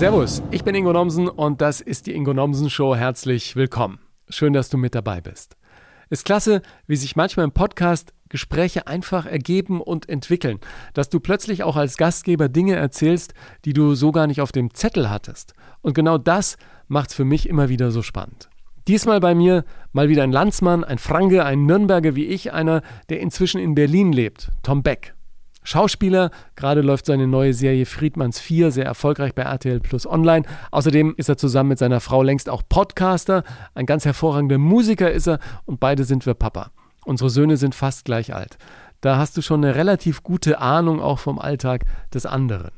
Servus, ich bin Ingo Nomsen und das ist die Ingo Nomsen Show. Herzlich willkommen. Schön, dass du mit dabei bist. Ist klasse, wie sich manchmal im Podcast Gespräche einfach ergeben und entwickeln, dass du plötzlich auch als Gastgeber Dinge erzählst, die du so gar nicht auf dem Zettel hattest. Und genau das macht es für mich immer wieder so spannend. Diesmal bei mir mal wieder ein Landsmann, ein Franke, ein Nürnberger wie ich, einer, der inzwischen in Berlin lebt, Tom Beck. Schauspieler, gerade läuft seine neue Serie Friedmanns 4 sehr erfolgreich bei RTL Plus Online. Außerdem ist er zusammen mit seiner Frau längst auch Podcaster, ein ganz hervorragender Musiker ist er und beide sind wir Papa. Unsere Söhne sind fast gleich alt. Da hast du schon eine relativ gute Ahnung auch vom Alltag des anderen.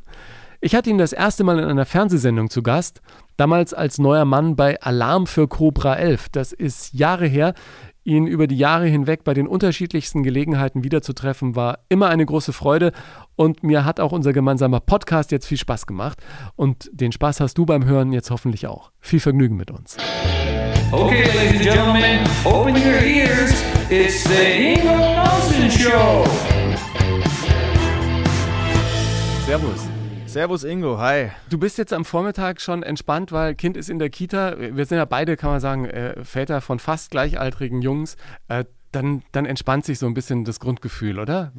Ich hatte ihn das erste Mal in einer Fernsehsendung zu Gast, damals als neuer Mann bei Alarm für Cobra 11. Das ist Jahre her ihn über die Jahre hinweg bei den unterschiedlichsten Gelegenheiten wiederzutreffen, war immer eine große Freude und mir hat auch unser gemeinsamer Podcast jetzt viel Spaß gemacht und den Spaß hast du beim Hören jetzt hoffentlich auch. Viel Vergnügen mit uns. Okay, ladies and gentlemen, open your ears. It's the Ingo Nelson Show. Servus. Servus Ingo, hi. Du bist jetzt am Vormittag schon entspannt, weil Kind ist in der Kita. Wir sind ja beide, kann man sagen, äh, Väter von fast gleichaltrigen Jungs. Äh, dann, dann entspannt sich so ein bisschen das Grundgefühl, oder?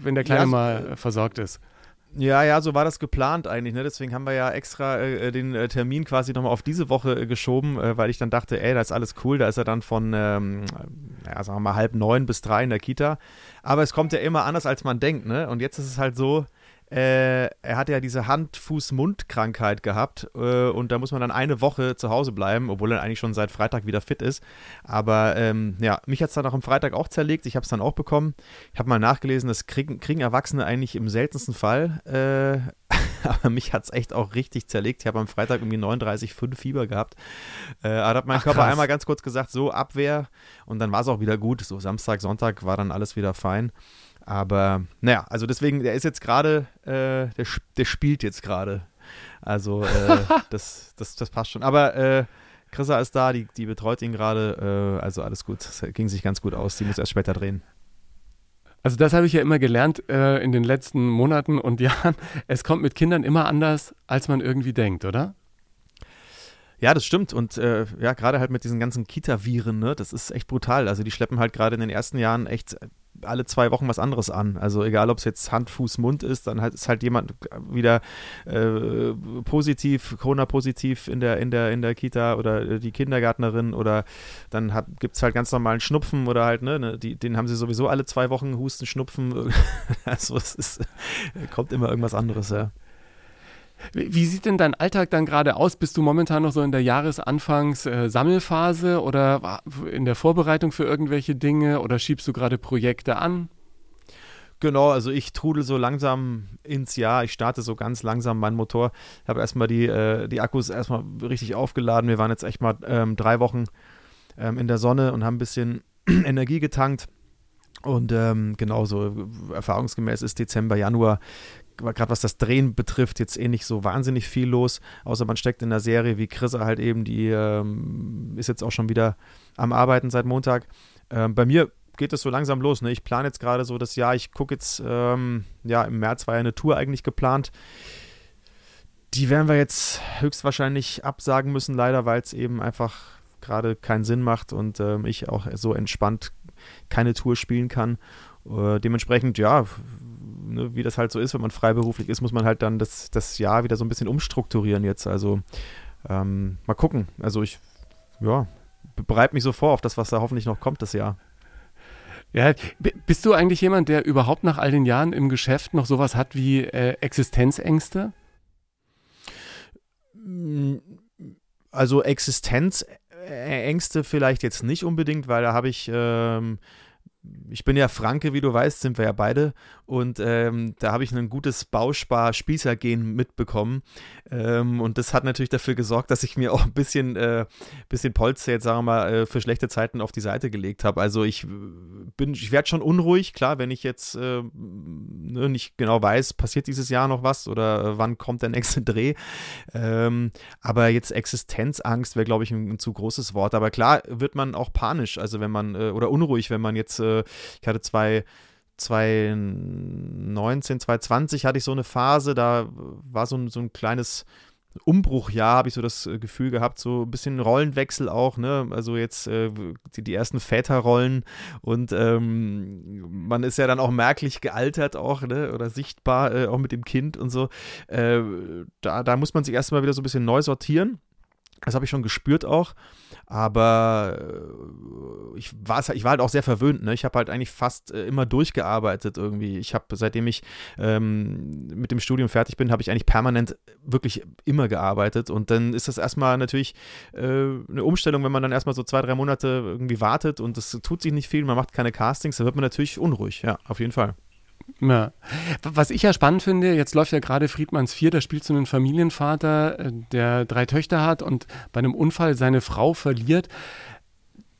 Wenn der Kleine ja, mal äh, versorgt ist. Ja, ja, so war das geplant eigentlich. Ne? Deswegen haben wir ja extra äh, den äh, Termin quasi nochmal auf diese Woche äh, geschoben, weil ich dann dachte, ey, da ist alles cool. Da ist er dann von, ähm, ja, sagen wir mal, halb neun bis drei in der Kita. Aber es kommt ja immer anders, als man denkt. Ne? Und jetzt ist es halt so, äh, er hatte ja diese Hand-Fuß-Mund-Krankheit gehabt äh, und da muss man dann eine Woche zu Hause bleiben, obwohl er eigentlich schon seit Freitag wieder fit ist. Aber ähm, ja, mich hat es dann auch am Freitag auch zerlegt. Ich habe es dann auch bekommen. Ich habe mal nachgelesen, das kriegen, kriegen, Erwachsene eigentlich im seltensten Fall. Äh, aber mich hat es echt auch richtig zerlegt. Ich habe am Freitag irgendwie 39,5 Fieber gehabt. Äh, da hat mein Ach, Körper krass. einmal ganz kurz gesagt, so Abwehr und dann war es auch wieder gut. So Samstag, Sonntag war dann alles wieder fein. Aber naja, also deswegen, der ist jetzt gerade, äh, der, der spielt jetzt gerade. Also äh, das, das, das passt schon. Aber äh, Chrissa ist da, die, die betreut ihn gerade. Äh, also alles gut. Das ging sich ganz gut aus. Die muss erst später drehen. Also das habe ich ja immer gelernt äh, in den letzten Monaten und Jahren. Es kommt mit Kindern immer anders, als man irgendwie denkt, oder? Ja, das stimmt. Und äh, ja, gerade halt mit diesen ganzen Kita-Viren, ne, das ist echt brutal. Also die schleppen halt gerade in den ersten Jahren echt alle zwei Wochen was anderes an. Also egal, ob es jetzt Hand, Fuß, Mund ist, dann halt, ist halt jemand wieder äh, positiv, Corona-positiv in der, in, der, in der Kita oder die Kindergärtnerin oder dann gibt es halt ganz normalen Schnupfen oder halt, ne, ne, die, den haben sie sowieso alle zwei Wochen, Husten, Schnupfen. also es ist, kommt immer irgendwas anderes, ja. Wie sieht denn dein Alltag dann gerade aus? Bist du momentan noch so in der Jahresanfangs-Sammelphase äh, oder in der Vorbereitung für irgendwelche Dinge oder schiebst du gerade Projekte an? Genau, also ich trudel so langsam ins Jahr. Ich starte so ganz langsam meinen Motor. Ich habe erstmal die, äh, die Akkus erstmal richtig aufgeladen. Wir waren jetzt echt mal ähm, drei Wochen ähm, in der Sonne und haben ein bisschen Energie getankt. Und ähm, genauso erfahrungsgemäß ist Dezember, Januar gerade was das Drehen betrifft, jetzt eh nicht so wahnsinnig viel los, außer man steckt in der Serie wie Chris halt eben, die ähm, ist jetzt auch schon wieder am Arbeiten seit Montag. Ähm, bei mir geht es so langsam los. Ne? Ich plane jetzt gerade so das Jahr, ich gucke jetzt, ähm, ja, im März war ja eine Tour eigentlich geplant. Die werden wir jetzt höchstwahrscheinlich absagen müssen, leider, weil es eben einfach gerade keinen Sinn macht und ähm, ich auch so entspannt keine Tour spielen kann. Äh, dementsprechend, ja, ne, wie das halt so ist, wenn man freiberuflich ist, muss man halt dann das, das Jahr wieder so ein bisschen umstrukturieren jetzt. Also ähm, mal gucken. Also ich, ja, bereite mich so vor auf das, was da hoffentlich noch kommt das Jahr. Ja, bist du eigentlich jemand, der überhaupt nach all den Jahren im Geschäft noch sowas hat wie äh, Existenzängste? Also Existenzängste vielleicht jetzt nicht unbedingt, weil da habe ich ähm, ich bin ja Franke, wie du weißt, sind wir ja beide. Und ähm, da habe ich ein gutes Bauspar-Spießer-Gen mitbekommen. Ähm, und das hat natürlich dafür gesorgt, dass ich mir auch ein bisschen, äh, bisschen Polster jetzt, sagen wir mal, äh, für schlechte Zeiten auf die Seite gelegt habe. Also ich bin, ich werde schon unruhig, klar, wenn ich jetzt äh, ne, nicht genau weiß, passiert dieses Jahr noch was oder äh, wann kommt der nächste Dreh. Ähm, aber jetzt Existenzangst wäre, glaube ich, ein, ein, zu großes Wort. Aber klar wird man auch panisch, also wenn man, äh, oder unruhig, wenn man jetzt äh, ich hatte zwei 2019, 2020 hatte ich so eine Phase, da war so ein, so ein kleines Umbruchjahr, habe ich so das äh, Gefühl gehabt, so ein bisschen Rollenwechsel auch, ne? Also jetzt äh, die, die, ersten Väterrollen und ähm, man ist ja dann auch merklich gealtert auch, ne? Oder sichtbar äh, auch mit dem Kind und so. Äh, da, da muss man sich erstmal wieder so ein bisschen neu sortieren. Das habe ich schon gespürt auch. Aber äh, ich, war, ich war halt auch sehr verwöhnt. Ne? Ich habe halt eigentlich fast äh, immer durchgearbeitet irgendwie. Ich habe, seitdem ich ähm, mit dem Studium fertig bin, habe ich eigentlich permanent wirklich immer gearbeitet. Und dann ist das erstmal natürlich äh, eine Umstellung, wenn man dann erstmal so zwei, drei Monate irgendwie wartet und es tut sich nicht viel, man macht keine Castings, dann wird man natürlich unruhig. Ja, auf jeden Fall. Ja. Was ich ja spannend finde, jetzt läuft ja gerade Friedmanns 4, da spielt so einen Familienvater, äh, der drei Töchter hat und bei einem Unfall seine Frau verliert.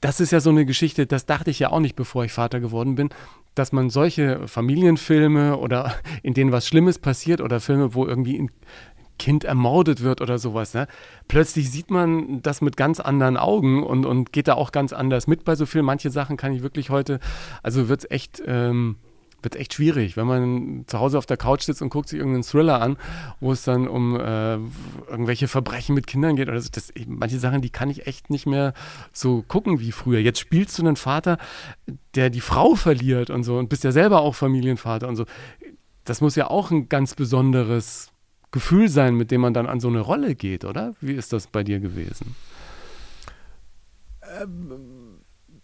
Das ist ja so eine Geschichte, das dachte ich ja auch nicht, bevor ich Vater geworden bin, dass man solche Familienfilme oder in denen was Schlimmes passiert oder Filme, wo irgendwie ein Kind ermordet wird oder sowas, ne? plötzlich sieht man das mit ganz anderen Augen und, und geht da auch ganz anders mit bei so viel. Manche Sachen kann ich wirklich heute, also wird es echt. Ähm, wird echt schwierig, wenn man zu Hause auf der Couch sitzt und guckt sich irgendeinen Thriller an, wo es dann um äh, irgendwelche Verbrechen mit Kindern geht oder so. Das, manche Sachen, die kann ich echt nicht mehr so gucken wie früher. Jetzt spielst du einen Vater, der die Frau verliert und so und bist ja selber auch Familienvater und so. Das muss ja auch ein ganz besonderes Gefühl sein, mit dem man dann an so eine Rolle geht, oder? Wie ist das bei dir gewesen? Ähm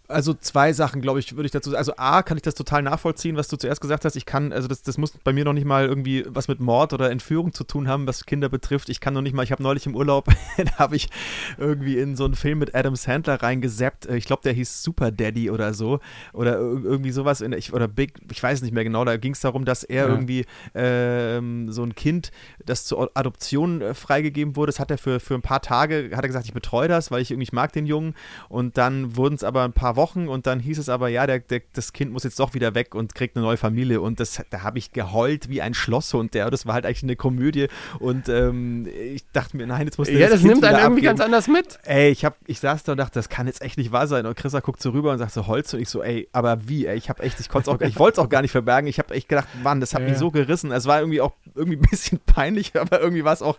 also zwei Sachen, glaube ich, würde ich dazu sagen. Also A, kann ich das total nachvollziehen, was du zuerst gesagt hast. Ich kann, also das, das muss bei mir noch nicht mal irgendwie was mit Mord oder Entführung zu tun haben, was Kinder betrifft. Ich kann noch nicht mal, ich habe neulich im Urlaub, da habe ich irgendwie in so einen Film mit Adam Sandler reingeseppt. Ich glaube, der hieß Super Daddy oder so. Oder irgendwie sowas. In, ich, oder Big, ich weiß nicht mehr genau. Da ging es darum, dass er ja. irgendwie ähm, so ein Kind, das zur Adoption äh, freigegeben wurde, das hat er für, für ein paar Tage, hat er gesagt, ich betreue das, weil ich irgendwie, ich mag den Jungen. Und dann wurden es aber ein paar Wochen und dann hieß es aber, ja, der, der, das Kind muss jetzt doch wieder weg und kriegt eine neue Familie. Und das, da habe ich geheult wie ein Schlosshund. Der, das war halt eigentlich eine Komödie. Und ähm, ich dachte mir, nein, jetzt muss der Ja, das, das nimmt einen irgendwie ganz anders mit. Ey, ich, hab, ich saß da und dachte, das kann jetzt echt nicht wahr sein. Und Chrissa guckt so rüber und sagt so, Holz. Und ich so, ey, aber wie? Ey, ich habe echt, ich konnte auch, ich wollte es auch gar nicht verbergen. Ich habe echt gedacht, Mann, das hat ja. mich so gerissen. Es war irgendwie auch irgendwie ein bisschen peinlich, aber irgendwie war es auch,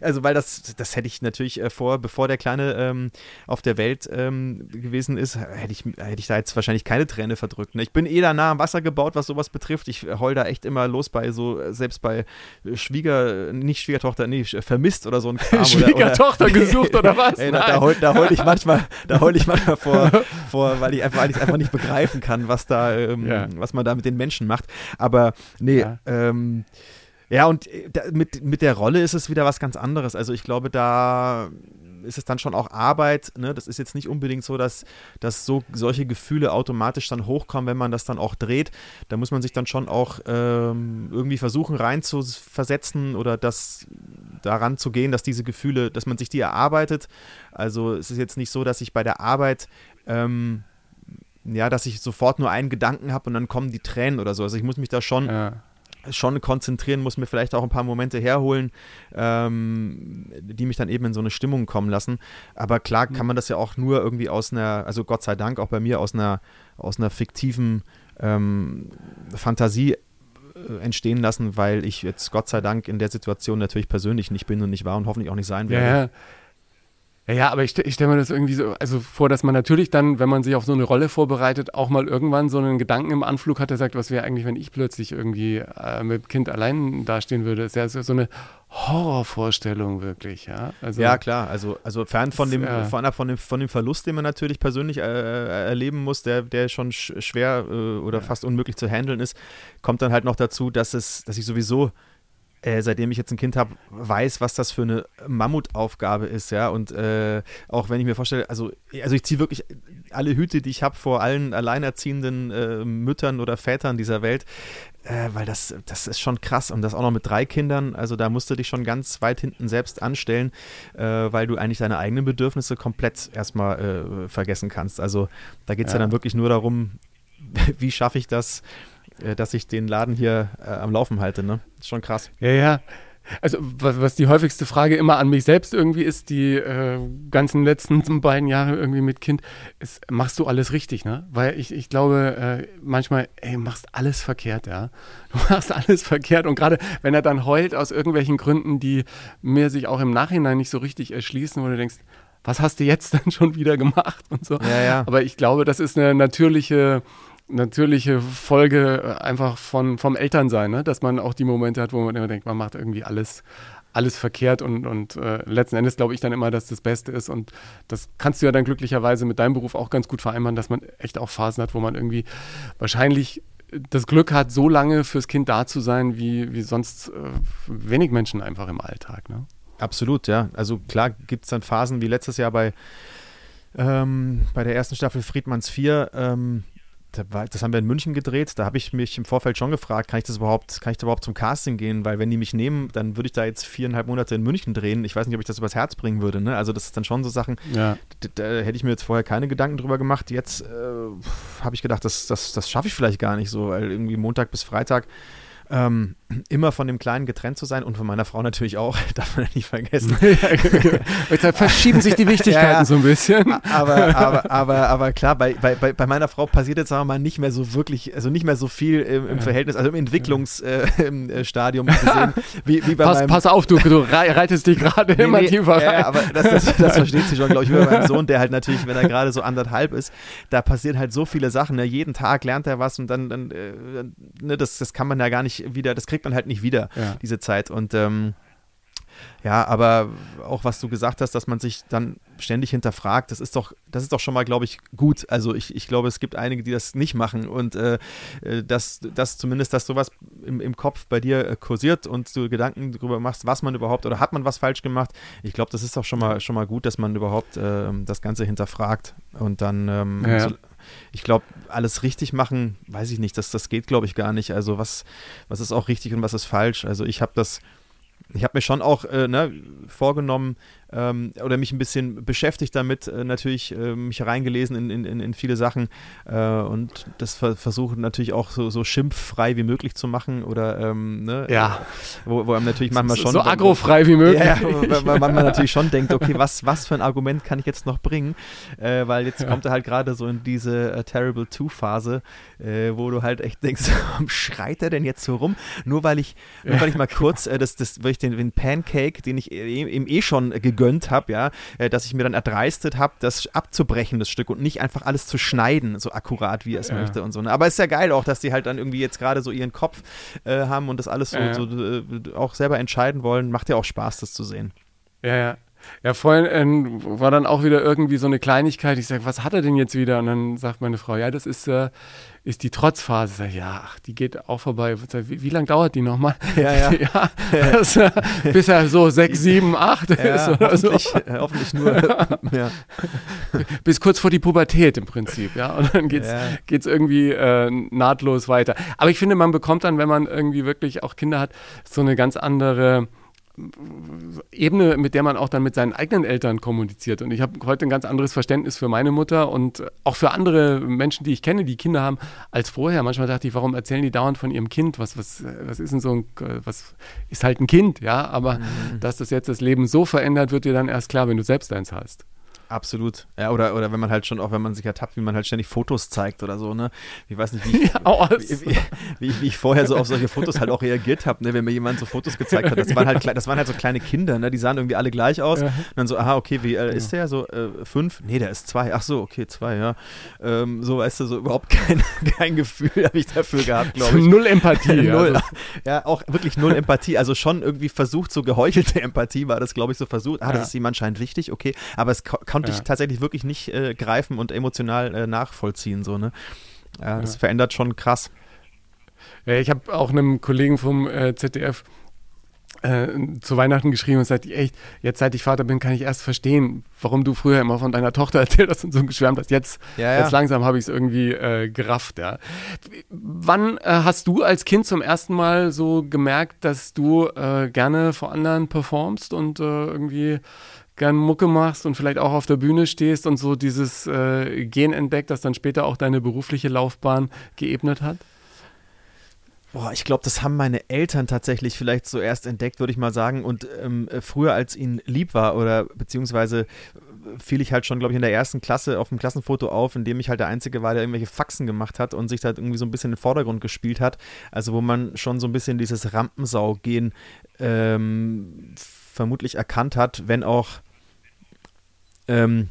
also weil das, das hätte ich natürlich äh, vor, bevor der Kleine ähm, auf der Welt ähm, gewesen ist, hätte ich hätte ich da jetzt wahrscheinlich keine Träne verdrückt. Ne? Ich bin eh da nah am Wasser gebaut, was sowas betrifft. Ich heul da echt immer los bei so, selbst bei Schwieger, nicht Schwiegertochter, nee, vermisst oder so ein Kram. Schwiegertochter oder, oder, gesucht oder was? Ey, da, da, heul, da heul ich manchmal, da heul ich manchmal vor, vor weil ich einfach, weil ich einfach nicht begreifen kann, was da, ähm, ja. was man da mit den Menschen macht. Aber nee, ja. ähm, ja, und äh, da, mit, mit der Rolle ist es wieder was ganz anderes. Also ich glaube, da ist es dann schon auch Arbeit. Ne? Das ist jetzt nicht unbedingt so, dass, dass so, solche Gefühle automatisch dann hochkommen, wenn man das dann auch dreht. Da muss man sich dann schon auch ähm, irgendwie versuchen reinzuversetzen oder das daran zu gehen, dass diese Gefühle, dass man sich die erarbeitet. Also es ist jetzt nicht so, dass ich bei der Arbeit ähm, ja, dass ich sofort nur einen Gedanken habe und dann kommen die Tränen oder so. Also ich muss mich da schon ja schon konzentrieren, muss mir vielleicht auch ein paar Momente herholen, ähm, die mich dann eben in so eine Stimmung kommen lassen. Aber klar kann man das ja auch nur irgendwie aus einer, also Gott sei Dank auch bei mir aus einer, aus einer fiktiven ähm, Fantasie äh, entstehen lassen, weil ich jetzt Gott sei Dank in der Situation natürlich persönlich nicht bin und nicht war und hoffentlich auch nicht sein werde. Ja, ja. Ja, ja, aber ich, ich stelle mir das irgendwie so also vor, dass man natürlich dann, wenn man sich auf so eine Rolle vorbereitet, auch mal irgendwann so einen Gedanken im Anflug hat, der sagt, was wäre eigentlich, wenn ich plötzlich irgendwie äh, mit Kind allein dastehen würde. Das ist ja so eine Horrorvorstellung wirklich, ja. Also, ja, klar, also, also fern von dem, ja. von, von, dem, von dem Verlust, den man natürlich persönlich äh, äh erleben muss, der, der schon schwer äh, oder ja. fast unmöglich zu handeln ist, kommt dann halt noch dazu, dass es, dass ich sowieso äh, seitdem ich jetzt ein Kind habe, weiß, was das für eine Mammutaufgabe ist, ja. Und äh, auch wenn ich mir vorstelle, also, also ich ziehe wirklich alle Hüte, die ich habe vor allen alleinerziehenden äh, Müttern oder Vätern dieser Welt, äh, weil das, das ist schon krass. Und das auch noch mit drei Kindern, also da musst du dich schon ganz weit hinten selbst anstellen, äh, weil du eigentlich deine eigenen Bedürfnisse komplett erstmal äh, vergessen kannst. Also da geht es ja. ja dann wirklich nur darum, wie schaffe ich das, dass ich den Laden hier äh, am Laufen halte. Ne? Ist schon krass. Ja, ja. Also was die häufigste Frage immer an mich selbst irgendwie ist, die äh, ganzen letzten beiden Jahre irgendwie mit Kind, ist, machst du alles richtig, ne? Weil ich, ich glaube äh, manchmal, ey, machst alles verkehrt, ja. Du machst alles verkehrt und gerade wenn er dann heult aus irgendwelchen Gründen, die mir sich auch im Nachhinein nicht so richtig erschließen, wo du denkst, was hast du jetzt denn schon wieder gemacht und so. Ja, ja. Aber ich glaube, das ist eine natürliche natürliche Folge äh, einfach von, vom Elternsein, ne? dass man auch die Momente hat, wo man immer denkt, man macht irgendwie alles, alles verkehrt und, und äh, letzten Endes glaube ich dann immer, dass das Beste ist und das kannst du ja dann glücklicherweise mit deinem Beruf auch ganz gut vereinbaren, dass man echt auch Phasen hat, wo man irgendwie wahrscheinlich das Glück hat, so lange fürs Kind da zu sein, wie, wie sonst äh, wenig Menschen einfach im Alltag. Ne? Absolut, ja. Also klar gibt es dann Phasen wie letztes Jahr bei, ähm, bei der ersten Staffel Friedmanns 4, ähm, das haben wir in München gedreht. Da habe ich mich im Vorfeld schon gefragt, kann ich das überhaupt, kann ich da überhaupt zum Casting gehen? Weil wenn die mich nehmen, dann würde ich da jetzt viereinhalb Monate in München drehen. Ich weiß nicht, ob ich das übers Herz bringen würde. Ne? Also das ist dann schon so Sachen, ja. da, da, hätte ich mir jetzt vorher keine Gedanken drüber gemacht. Jetzt äh, habe ich gedacht, das, das, das schaffe ich vielleicht gar nicht so, weil irgendwie Montag bis Freitag ähm, immer von dem Kleinen getrennt zu sein und von meiner Frau natürlich auch, darf man nicht vergessen. da verschieben sich die Wichtigkeiten ja, ja. so ein bisschen. Aber, aber, aber, aber klar, bei, bei, bei meiner Frau passiert jetzt sagen wir mal nicht mehr so wirklich, also nicht mehr so viel im, im Verhältnis, also im Entwicklungsstadium äh, gesehen, wie, wie bei pass, meinem pass auf, du, du reitest dich gerade nee, immer nee, tiefer rein. Ja, aber das, das, das versteht sie schon, glaube ich, wie bei meinem Sohn, der halt natürlich, wenn er gerade so anderthalb ist, da passieren halt so viele Sachen. Ne? Jeden Tag lernt er was und dann, dann äh, ne, das, das kann man ja gar nicht wieder, das kriegt man halt nicht wieder, ja. diese Zeit. Und ähm, ja, aber auch was du gesagt hast, dass man sich dann ständig hinterfragt, das ist doch, das ist doch schon mal, glaube ich, gut. Also ich, ich glaube, es gibt einige, die das nicht machen und äh, äh dass, dass zumindest, dass sowas im, im Kopf bei dir äh, kursiert und du Gedanken darüber machst, was man überhaupt oder hat man was falsch gemacht. Ich glaube, das ist doch schon mal schon mal gut, dass man überhaupt äh, das Ganze hinterfragt und dann ähm, ja. so, ich glaube, alles richtig machen, weiß ich nicht, das, das geht, glaube ich, gar nicht. Also was, was ist auch richtig und was ist falsch? Also ich habe das ich habe mir schon auch äh, ne, vorgenommen ähm, oder mich ein bisschen beschäftigt damit, äh, natürlich äh, mich reingelesen in, in, in viele Sachen äh, und das ver versuchen natürlich auch so, so schimpffrei wie möglich zu machen oder ähm, ne, ja. wo, wo einem natürlich manchmal schon. So agrofrei wie möglich. Ja, weil man natürlich schon denkt, okay, was, was für ein Argument kann ich jetzt noch bringen? Äh, weil jetzt kommt er halt gerade so in diese Terrible Two-Phase, äh, wo du halt echt denkst, warum schreit er denn jetzt so rum? Nur weil ich, nur weil ich mal kurz das, das, weil ich den, den Pancake, den ich eben eh schon gegönnt habe, ja, äh, dass ich mir dann erdreistet habe, das abzubrechen, das Stück, und nicht einfach alles zu schneiden, so akkurat, wie er es ja. möchte und so. Ne? Aber es ist ja geil auch, dass die halt dann irgendwie jetzt gerade so ihren Kopf äh, haben und das alles so, ja. so äh, auch selber entscheiden wollen. Macht ja auch Spaß, das zu sehen. Ja, ja. Ja, vorhin äh, war dann auch wieder irgendwie so eine Kleinigkeit. Ich sage, was hat er denn jetzt wieder? Und dann sagt meine Frau, ja, das ist, äh, ist die Trotzphase. Ich sage, ja, ach, die geht auch vorbei. Sag, wie, wie lange dauert die nochmal? Ja, ja. ja das, äh, bis er so sechs, sieben, acht ja, ist oder hoffentlich, so. Äh, hoffentlich nur. ja. Bis kurz vor die Pubertät im Prinzip, ja. Und dann geht's, ja. geht's irgendwie äh, nahtlos weiter. Aber ich finde, man bekommt dann, wenn man irgendwie wirklich auch Kinder hat, so eine ganz andere Ebene, mit der man auch dann mit seinen eigenen Eltern kommuniziert. Und ich habe heute ein ganz anderes Verständnis für meine Mutter und auch für andere Menschen, die ich kenne, die Kinder haben, als vorher. Manchmal dachte ich, warum erzählen die dauernd von ihrem Kind? Was, was, was ist denn so ein, was ist halt ein Kind, ja? Aber mhm. dass das jetzt das Leben so verändert, wird dir dann erst klar, wenn du selbst eins hast. Absolut. Ja, oder, oder wenn man halt schon, auch wenn man sich ertappt, wie man halt ständig Fotos zeigt oder so, ne? Ich weiß nicht, wie ich, ja, wie, wie, wie, wie, ich vorher so auf solche Fotos halt auch reagiert habe, ne? Wenn mir jemand so Fotos gezeigt hat. Das waren halt, das waren halt so kleine Kinder, ne? Die sahen irgendwie alle gleich aus. Ja. Und dann so, aha, okay, wie äh, ist der? So, äh, fünf? Nee, der ist zwei. Ach so, okay, zwei, ja. Ähm, so, weißt du, so überhaupt kein, kein Gefühl habe ich dafür gehabt, glaube ich. Null Empathie. null, also. Ja, auch wirklich null Empathie. Also schon irgendwie versucht, so geheuchelte Empathie war das, glaube ich, so versucht. Ah, das ist ihm anscheinend wichtig, okay. Aber es konnte ich tatsächlich wirklich nicht äh, greifen und emotional äh, nachvollziehen. So, ne? Ja, das ja. verändert schon krass. Ja, ich habe auch einem Kollegen vom äh, ZDF äh, zu Weihnachten geschrieben und sagt, echt, jetzt seit ich Vater bin, kann ich erst verstehen, warum du früher immer von deiner Tochter erzählt hast und so geschwärmt hast. Jetzt, ja, ja. jetzt langsam habe ich es irgendwie äh, gerafft. Ja. Wann äh, hast du als Kind zum ersten Mal so gemerkt, dass du äh, gerne vor anderen performst und äh, irgendwie gern Mucke machst und vielleicht auch auf der Bühne stehst und so dieses äh, Gen entdeckt, das dann später auch deine berufliche Laufbahn geebnet hat? Boah, ich glaube, das haben meine Eltern tatsächlich vielleicht so erst entdeckt, würde ich mal sagen. Und ähm, äh, früher, als ihnen lieb war oder beziehungsweise äh, fiel ich halt schon, glaube ich, in der ersten Klasse auf dem Klassenfoto auf, in dem ich halt der Einzige war, der irgendwelche Faxen gemacht hat und sich halt irgendwie so ein bisschen in den Vordergrund gespielt hat. Also wo man schon so ein bisschen dieses Rampensau-Gehen ähm, vermutlich erkannt hat, wenn auch ähm,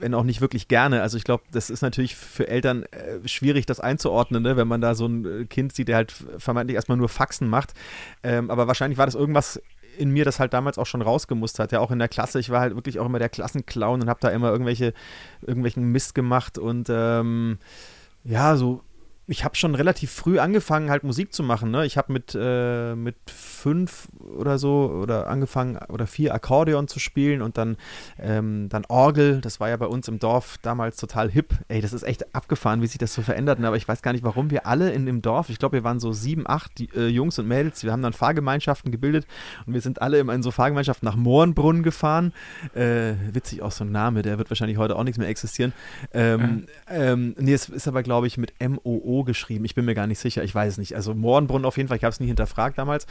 wenn auch nicht wirklich gerne. Also ich glaube, das ist natürlich für Eltern äh, schwierig, das einzuordnen, ne? wenn man da so ein äh, Kind sieht, der halt vermeintlich erstmal nur Faxen macht. Ähm, aber wahrscheinlich war das irgendwas in mir, das halt damals auch schon rausgemusst hat. Ja, auch in der Klasse. Ich war halt wirklich auch immer der Klassenclown und habe da immer irgendwelche, irgendwelchen Mist gemacht und ähm, ja, so ich habe schon relativ früh angefangen, halt Musik zu machen. Ne? Ich habe mit, äh, mit fünf oder so oder angefangen oder vier Akkordeon zu spielen und dann, ähm, dann Orgel. Das war ja bei uns im Dorf damals total hip. Ey, das ist echt abgefahren, wie sich das so verändert. Ne? Aber ich weiß gar nicht, warum wir alle in dem Dorf, ich glaube, wir waren so sieben, acht die, äh, Jungs und Mädels, wir haben dann Fahrgemeinschaften gebildet und wir sind alle in so Fahrgemeinschaften nach Mohrenbrunn gefahren. Äh, witzig auch so ein Name, der wird wahrscheinlich heute auch nichts mehr existieren. Ähm, ähm, nee, es ist aber, glaube ich, mit M-O-O geschrieben. Ich bin mir gar nicht sicher. Ich weiß es nicht. Also Mohrenbrunn auf jeden Fall. Ich habe es nie hinterfragt damals.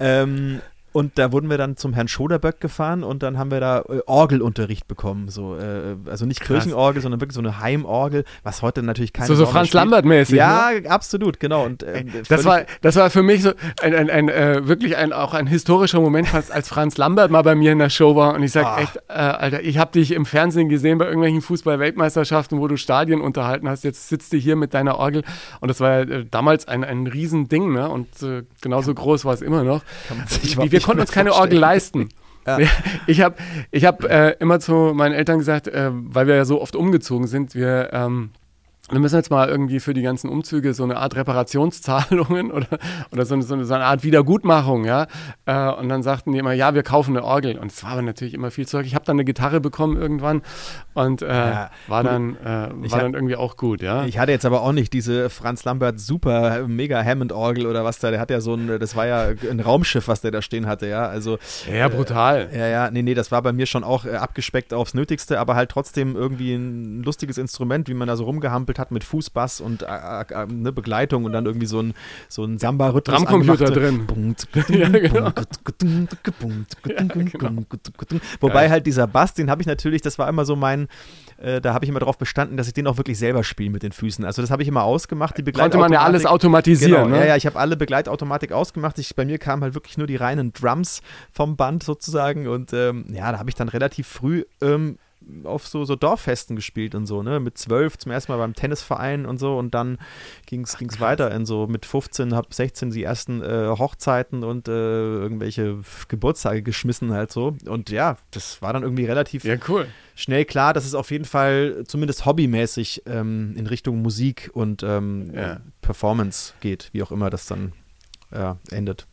Ähm, und da wurden wir dann zum Herrn Schoderböck gefahren und dann haben wir da äh, Orgelunterricht bekommen. So, äh, also nicht Krass. Kirchenorgel, sondern wirklich so eine Heimorgel, was heute natürlich keine So, so Franz Lambert-mäßig. Ja, ne? absolut, genau. Und, ähm, das, war, das war für mich so ein, ein, ein äh, wirklich ein, auch ein historischer Moment, als Franz Lambert mal bei mir in der Show war. Und ich sage ah. echt, äh, Alter, ich habe dich im Fernsehen gesehen bei irgendwelchen Fußball-Weltmeisterschaften, wo du Stadien unterhalten hast. Jetzt sitzt du hier mit deiner Orgel. Und das war ja äh, damals ein, ein Riesending. Ne? Und äh, genauso groß war es immer noch. Kann man sich Wie, konnten uns keine Orgel leisten. Ja. Ich habe ich hab, äh, immer zu meinen Eltern gesagt, äh, weil wir ja so oft umgezogen sind, wir ähm, wir müssen jetzt mal irgendwie für die ganzen Umzüge so eine Art Reparationszahlungen oder, oder so, eine, so, eine, so eine Art Wiedergutmachung, ja. Äh, und dann sagten die immer, ja, wir kaufen eine Orgel. Und es war aber natürlich immer viel Zeug. Ich habe dann eine Gitarre bekommen irgendwann und äh, ja, war, dann, äh, war dann irgendwie auch gut, ja. Ich hatte jetzt aber auch nicht diese Franz Lambert super mega Hammond-Orgel oder was da, der hat ja so ein, das war ja ein Raumschiff, was der da stehen hatte, ja. Also, ja, brutal. Äh, ja, ja, nee, nee, das war bei mir schon auch äh, abgespeckt aufs Nötigste, aber halt trotzdem irgendwie ein lustiges Instrument, wie man da so rumgehampelt hat hat mit Fußbass und äh, äh, ne, Begleitung und dann irgendwie so ein, so ein Samba-Rhythmus. Drumcomputer drin. ja, genau. Wobei halt dieser Bass, den habe ich natürlich, das war immer so mein, äh, da habe ich immer darauf bestanden, dass ich den auch wirklich selber spiele mit den Füßen. Also das habe ich immer ausgemacht. Die Konnte man ja alles automatisieren, genau, ne? Ja, ja, ich habe alle Begleitautomatik ausgemacht. Ich, bei mir kamen halt wirklich nur die reinen Drums vom Band sozusagen und ähm, ja, da habe ich dann relativ früh ähm, auf so, so Dorffesten gespielt und so, ne? Mit zwölf zum ersten Mal beim Tennisverein und so und dann ging es weiter in so mit 15, hab 16 die ersten äh, Hochzeiten und äh, irgendwelche Geburtstage geschmissen halt so. Und ja, das war dann irgendwie relativ ja, cool. schnell klar, dass es auf jeden Fall zumindest hobbymäßig ähm, in Richtung Musik und ähm, ja. Performance geht, wie auch immer das dann äh, endet.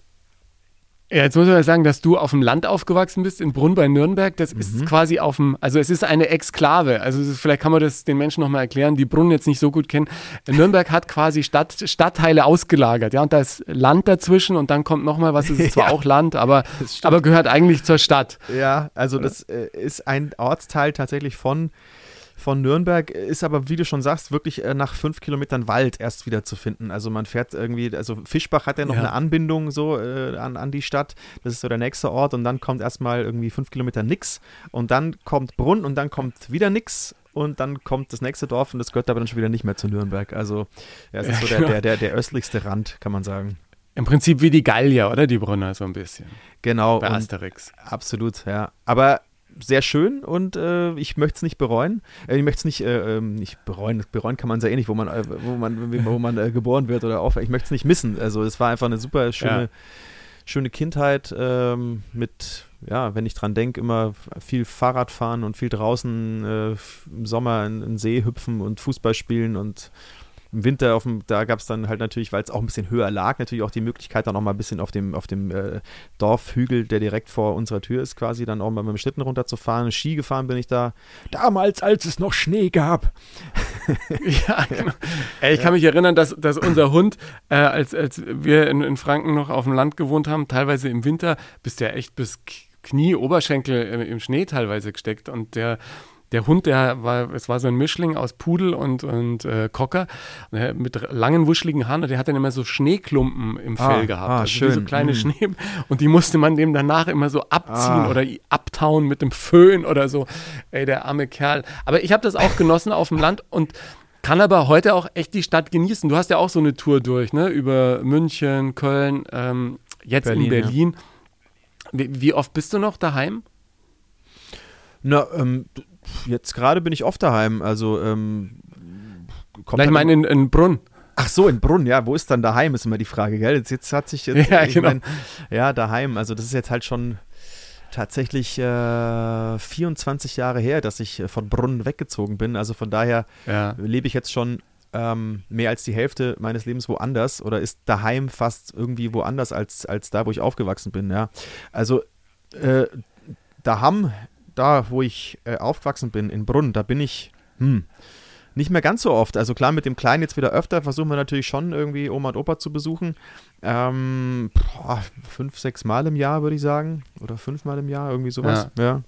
Ja, jetzt muss man ja sagen, dass du auf dem Land aufgewachsen bist, in Brunn bei Nürnberg. Das mhm. ist quasi auf dem, also es ist eine Exklave. Also ist, vielleicht kann man das den Menschen nochmal erklären, die Brunn jetzt nicht so gut kennen. Nürnberg hat quasi Stadt, Stadtteile ausgelagert, ja, und da ist Land dazwischen und dann kommt nochmal was, es ist zwar ja, auch Land, aber, aber gehört eigentlich zur Stadt. Ja, also das äh, ist ein Ortsteil tatsächlich von von Nürnberg ist aber, wie du schon sagst, wirklich äh, nach fünf Kilometern Wald erst wieder zu finden. Also man fährt irgendwie, also Fischbach hat ja noch ja. eine Anbindung so äh, an, an die Stadt. Das ist so der nächste Ort und dann kommt erstmal irgendwie fünf Kilometer nix und dann kommt Brunn und dann kommt wieder nix und dann kommt das nächste Dorf und das gehört aber dann schon wieder nicht mehr zu Nürnberg. Also ja, es ist so der, der, der, der östlichste Rand, kann man sagen. Im Prinzip wie die Gallier, oder? Die Brunner so ein bisschen. Genau. Bei Asterix. Absolut, ja. Aber sehr schön und äh, ich möchte es nicht bereuen. Äh, ich möchte es nicht, äh, ähm, nicht bereuen. Bereuen kann man sehr ähnlich, wo man, äh, wo man, wo man äh, geboren wird oder auf. Ich möchte es nicht missen. Also es war einfach eine super schöne, ja. schöne Kindheit ähm, mit, ja, wenn ich dran denke, immer viel Fahrradfahren und viel draußen äh, im Sommer in, in den See hüpfen und Fußball spielen und im Winter auf dem, da gab es dann halt natürlich, weil es auch ein bisschen höher lag, natürlich auch die Möglichkeit, dann auch mal ein bisschen auf dem, auf dem äh, Dorfhügel, der direkt vor unserer Tür ist, quasi dann auch mal mit dem Schlitten runterzufahren. Ski gefahren bin ich da. Damals, als es noch Schnee gab. ja, genau. Ey, ich kann mich erinnern, dass, dass unser Hund, äh, als, als wir in, in Franken noch auf dem Land gewohnt haben, teilweise im Winter, bist du ja echt bis Knie, Oberschenkel im Schnee teilweise gesteckt und der der Hund, der war, es war so ein Mischling aus Pudel und, und äh, Cocker äh, mit langen, wuscheligen Haaren und der hat dann immer so Schneeklumpen im ah, Fell gehabt. Ah, also schön. so kleine mhm. Schnee und die musste man dem danach immer so abziehen ah. oder abtauen mit dem Föhn oder so. Ey, der arme Kerl. Aber ich habe das auch genossen auf dem Land und kann aber heute auch echt die Stadt genießen. Du hast ja auch so eine Tour durch, ne? Über München, Köln, ähm, jetzt Berlin, in Berlin. Ja. Wie, wie, oft bist du noch daheim? Na, ähm, jetzt gerade bin ich oft daheim. Also, ähm, kommt. Gleich halt mal in, in Brunn. Ach so, in Brunn, ja, wo ist dann daheim, ist immer die Frage, gell? Jetzt, jetzt hat sich jetzt, ja, äh, genau. Mein, ja, daheim, also das ist jetzt halt schon tatsächlich äh, 24 Jahre her, dass ich äh, von Brunn weggezogen bin, also von daher ja. lebe ich jetzt schon ähm, mehr als die Hälfte meines Lebens woanders oder ist daheim fast irgendwie woanders als, als da, wo ich aufgewachsen bin, ja. Also, äh, daheim da, wo ich äh, aufgewachsen bin, in Brunn, da bin ich hm, nicht mehr ganz so oft. Also klar, mit dem Kleinen jetzt wieder öfter versuchen wir natürlich schon irgendwie Oma und Opa zu besuchen. Ähm, boah, fünf, sechs Mal im Jahr, würde ich sagen. Oder fünfmal im Jahr, irgendwie sowas. ja. ja.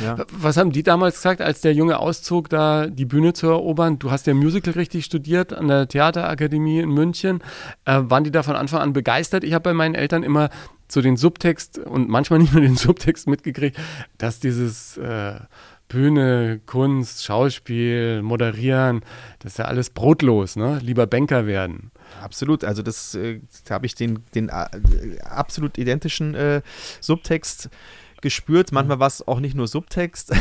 Ja. Was haben die damals gesagt, als der Junge auszog, da die Bühne zu erobern? Du hast ja Musical richtig studiert an der Theaterakademie in München. Äh, waren die da von Anfang an begeistert? Ich habe bei meinen Eltern immer zu den Subtext und manchmal nicht nur den Subtext mitgekriegt, dass dieses äh, Bühne, Kunst, Schauspiel, Moderieren, das ist ja alles brotlos, ne? Lieber Banker werden. Absolut, also das äh, habe ich den, den äh, absolut identischen äh, Subtext gespürt. Mhm. Manchmal war es auch nicht nur Subtext.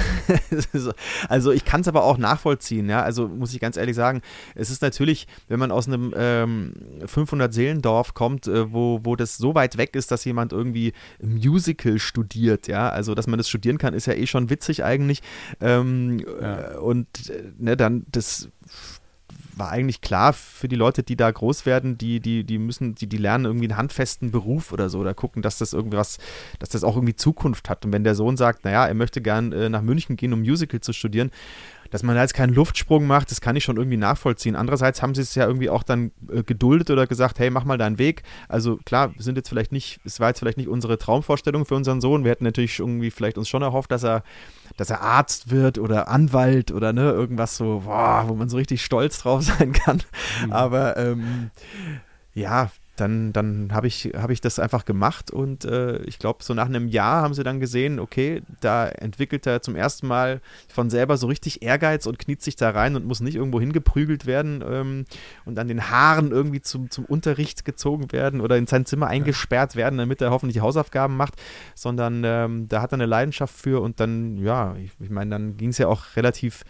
also ich kann es aber auch nachvollziehen, ja. Also muss ich ganz ehrlich sagen, es ist natürlich, wenn man aus einem ähm, 500-Seelendorf kommt, äh, wo, wo das so weit weg ist, dass jemand irgendwie Musical studiert, ja. Also, dass man das studieren kann, ist ja eh schon witzig eigentlich. Ähm, ja. Äh, und äh, ne, dann das war eigentlich klar für die Leute, die da groß werden, die, die, die müssen, die, die lernen irgendwie einen handfesten Beruf oder so oder gucken, dass das irgendwas, dass das auch irgendwie Zukunft hat. Und wenn der Sohn sagt, naja, er möchte gern äh, nach München gehen, um Musical zu studieren, dass man da jetzt keinen Luftsprung macht, das kann ich schon irgendwie nachvollziehen. Andererseits haben sie es ja irgendwie auch dann äh, geduldet oder gesagt, hey, mach mal deinen Weg. Also klar, sind jetzt vielleicht nicht, es war jetzt vielleicht nicht unsere Traumvorstellung für unseren Sohn. Wir hätten natürlich irgendwie vielleicht uns schon erhofft, dass er, dass er Arzt wird oder Anwalt oder ne, irgendwas so, boah, wo man so richtig stolz drauf sein kann. Mhm. Aber ähm, ja, dann, dann habe ich, hab ich das einfach gemacht und äh, ich glaube, so nach einem Jahr haben sie dann gesehen, okay, da entwickelt er zum ersten Mal von selber so richtig Ehrgeiz und kniet sich da rein und muss nicht irgendwo hingeprügelt werden ähm, und an den Haaren irgendwie zum, zum Unterricht gezogen werden oder in sein Zimmer eingesperrt ja. werden, damit er hoffentlich Hausaufgaben macht, sondern ähm, da hat er eine Leidenschaft für und dann, ja, ich, ich meine, dann ging es ja auch relativ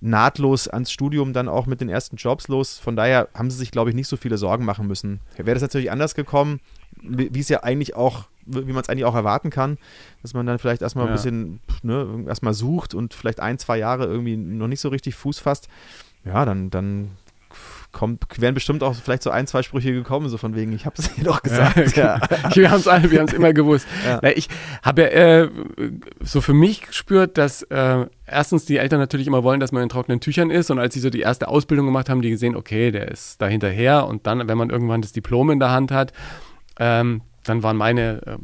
nahtlos ans Studium dann auch mit den ersten Jobs los. Von daher haben sie sich, glaube ich, nicht so viele Sorgen machen müssen. Wäre das natürlich anders gekommen, wie es ja eigentlich auch, wie man es eigentlich auch erwarten kann, dass man dann vielleicht erstmal ja. ein bisschen, ne, erstmal sucht und vielleicht ein, zwei Jahre irgendwie noch nicht so richtig Fuß fasst. Ja, dann, dann kommt, wären bestimmt auch vielleicht so ein, zwei Sprüche gekommen, so von wegen, ich habe es dir doch gesagt. Ja, ja. wir haben es wir haben es immer gewusst. Ja. Na, ich habe ja äh, so für mich gespürt, dass äh, erstens die Eltern natürlich immer wollen, dass man in trockenen Tüchern ist und als sie so die erste Ausbildung gemacht haben, die gesehen, okay, der ist da hinterher und dann, wenn man irgendwann das Diplom in der Hand hat, ähm, dann waren meine äh,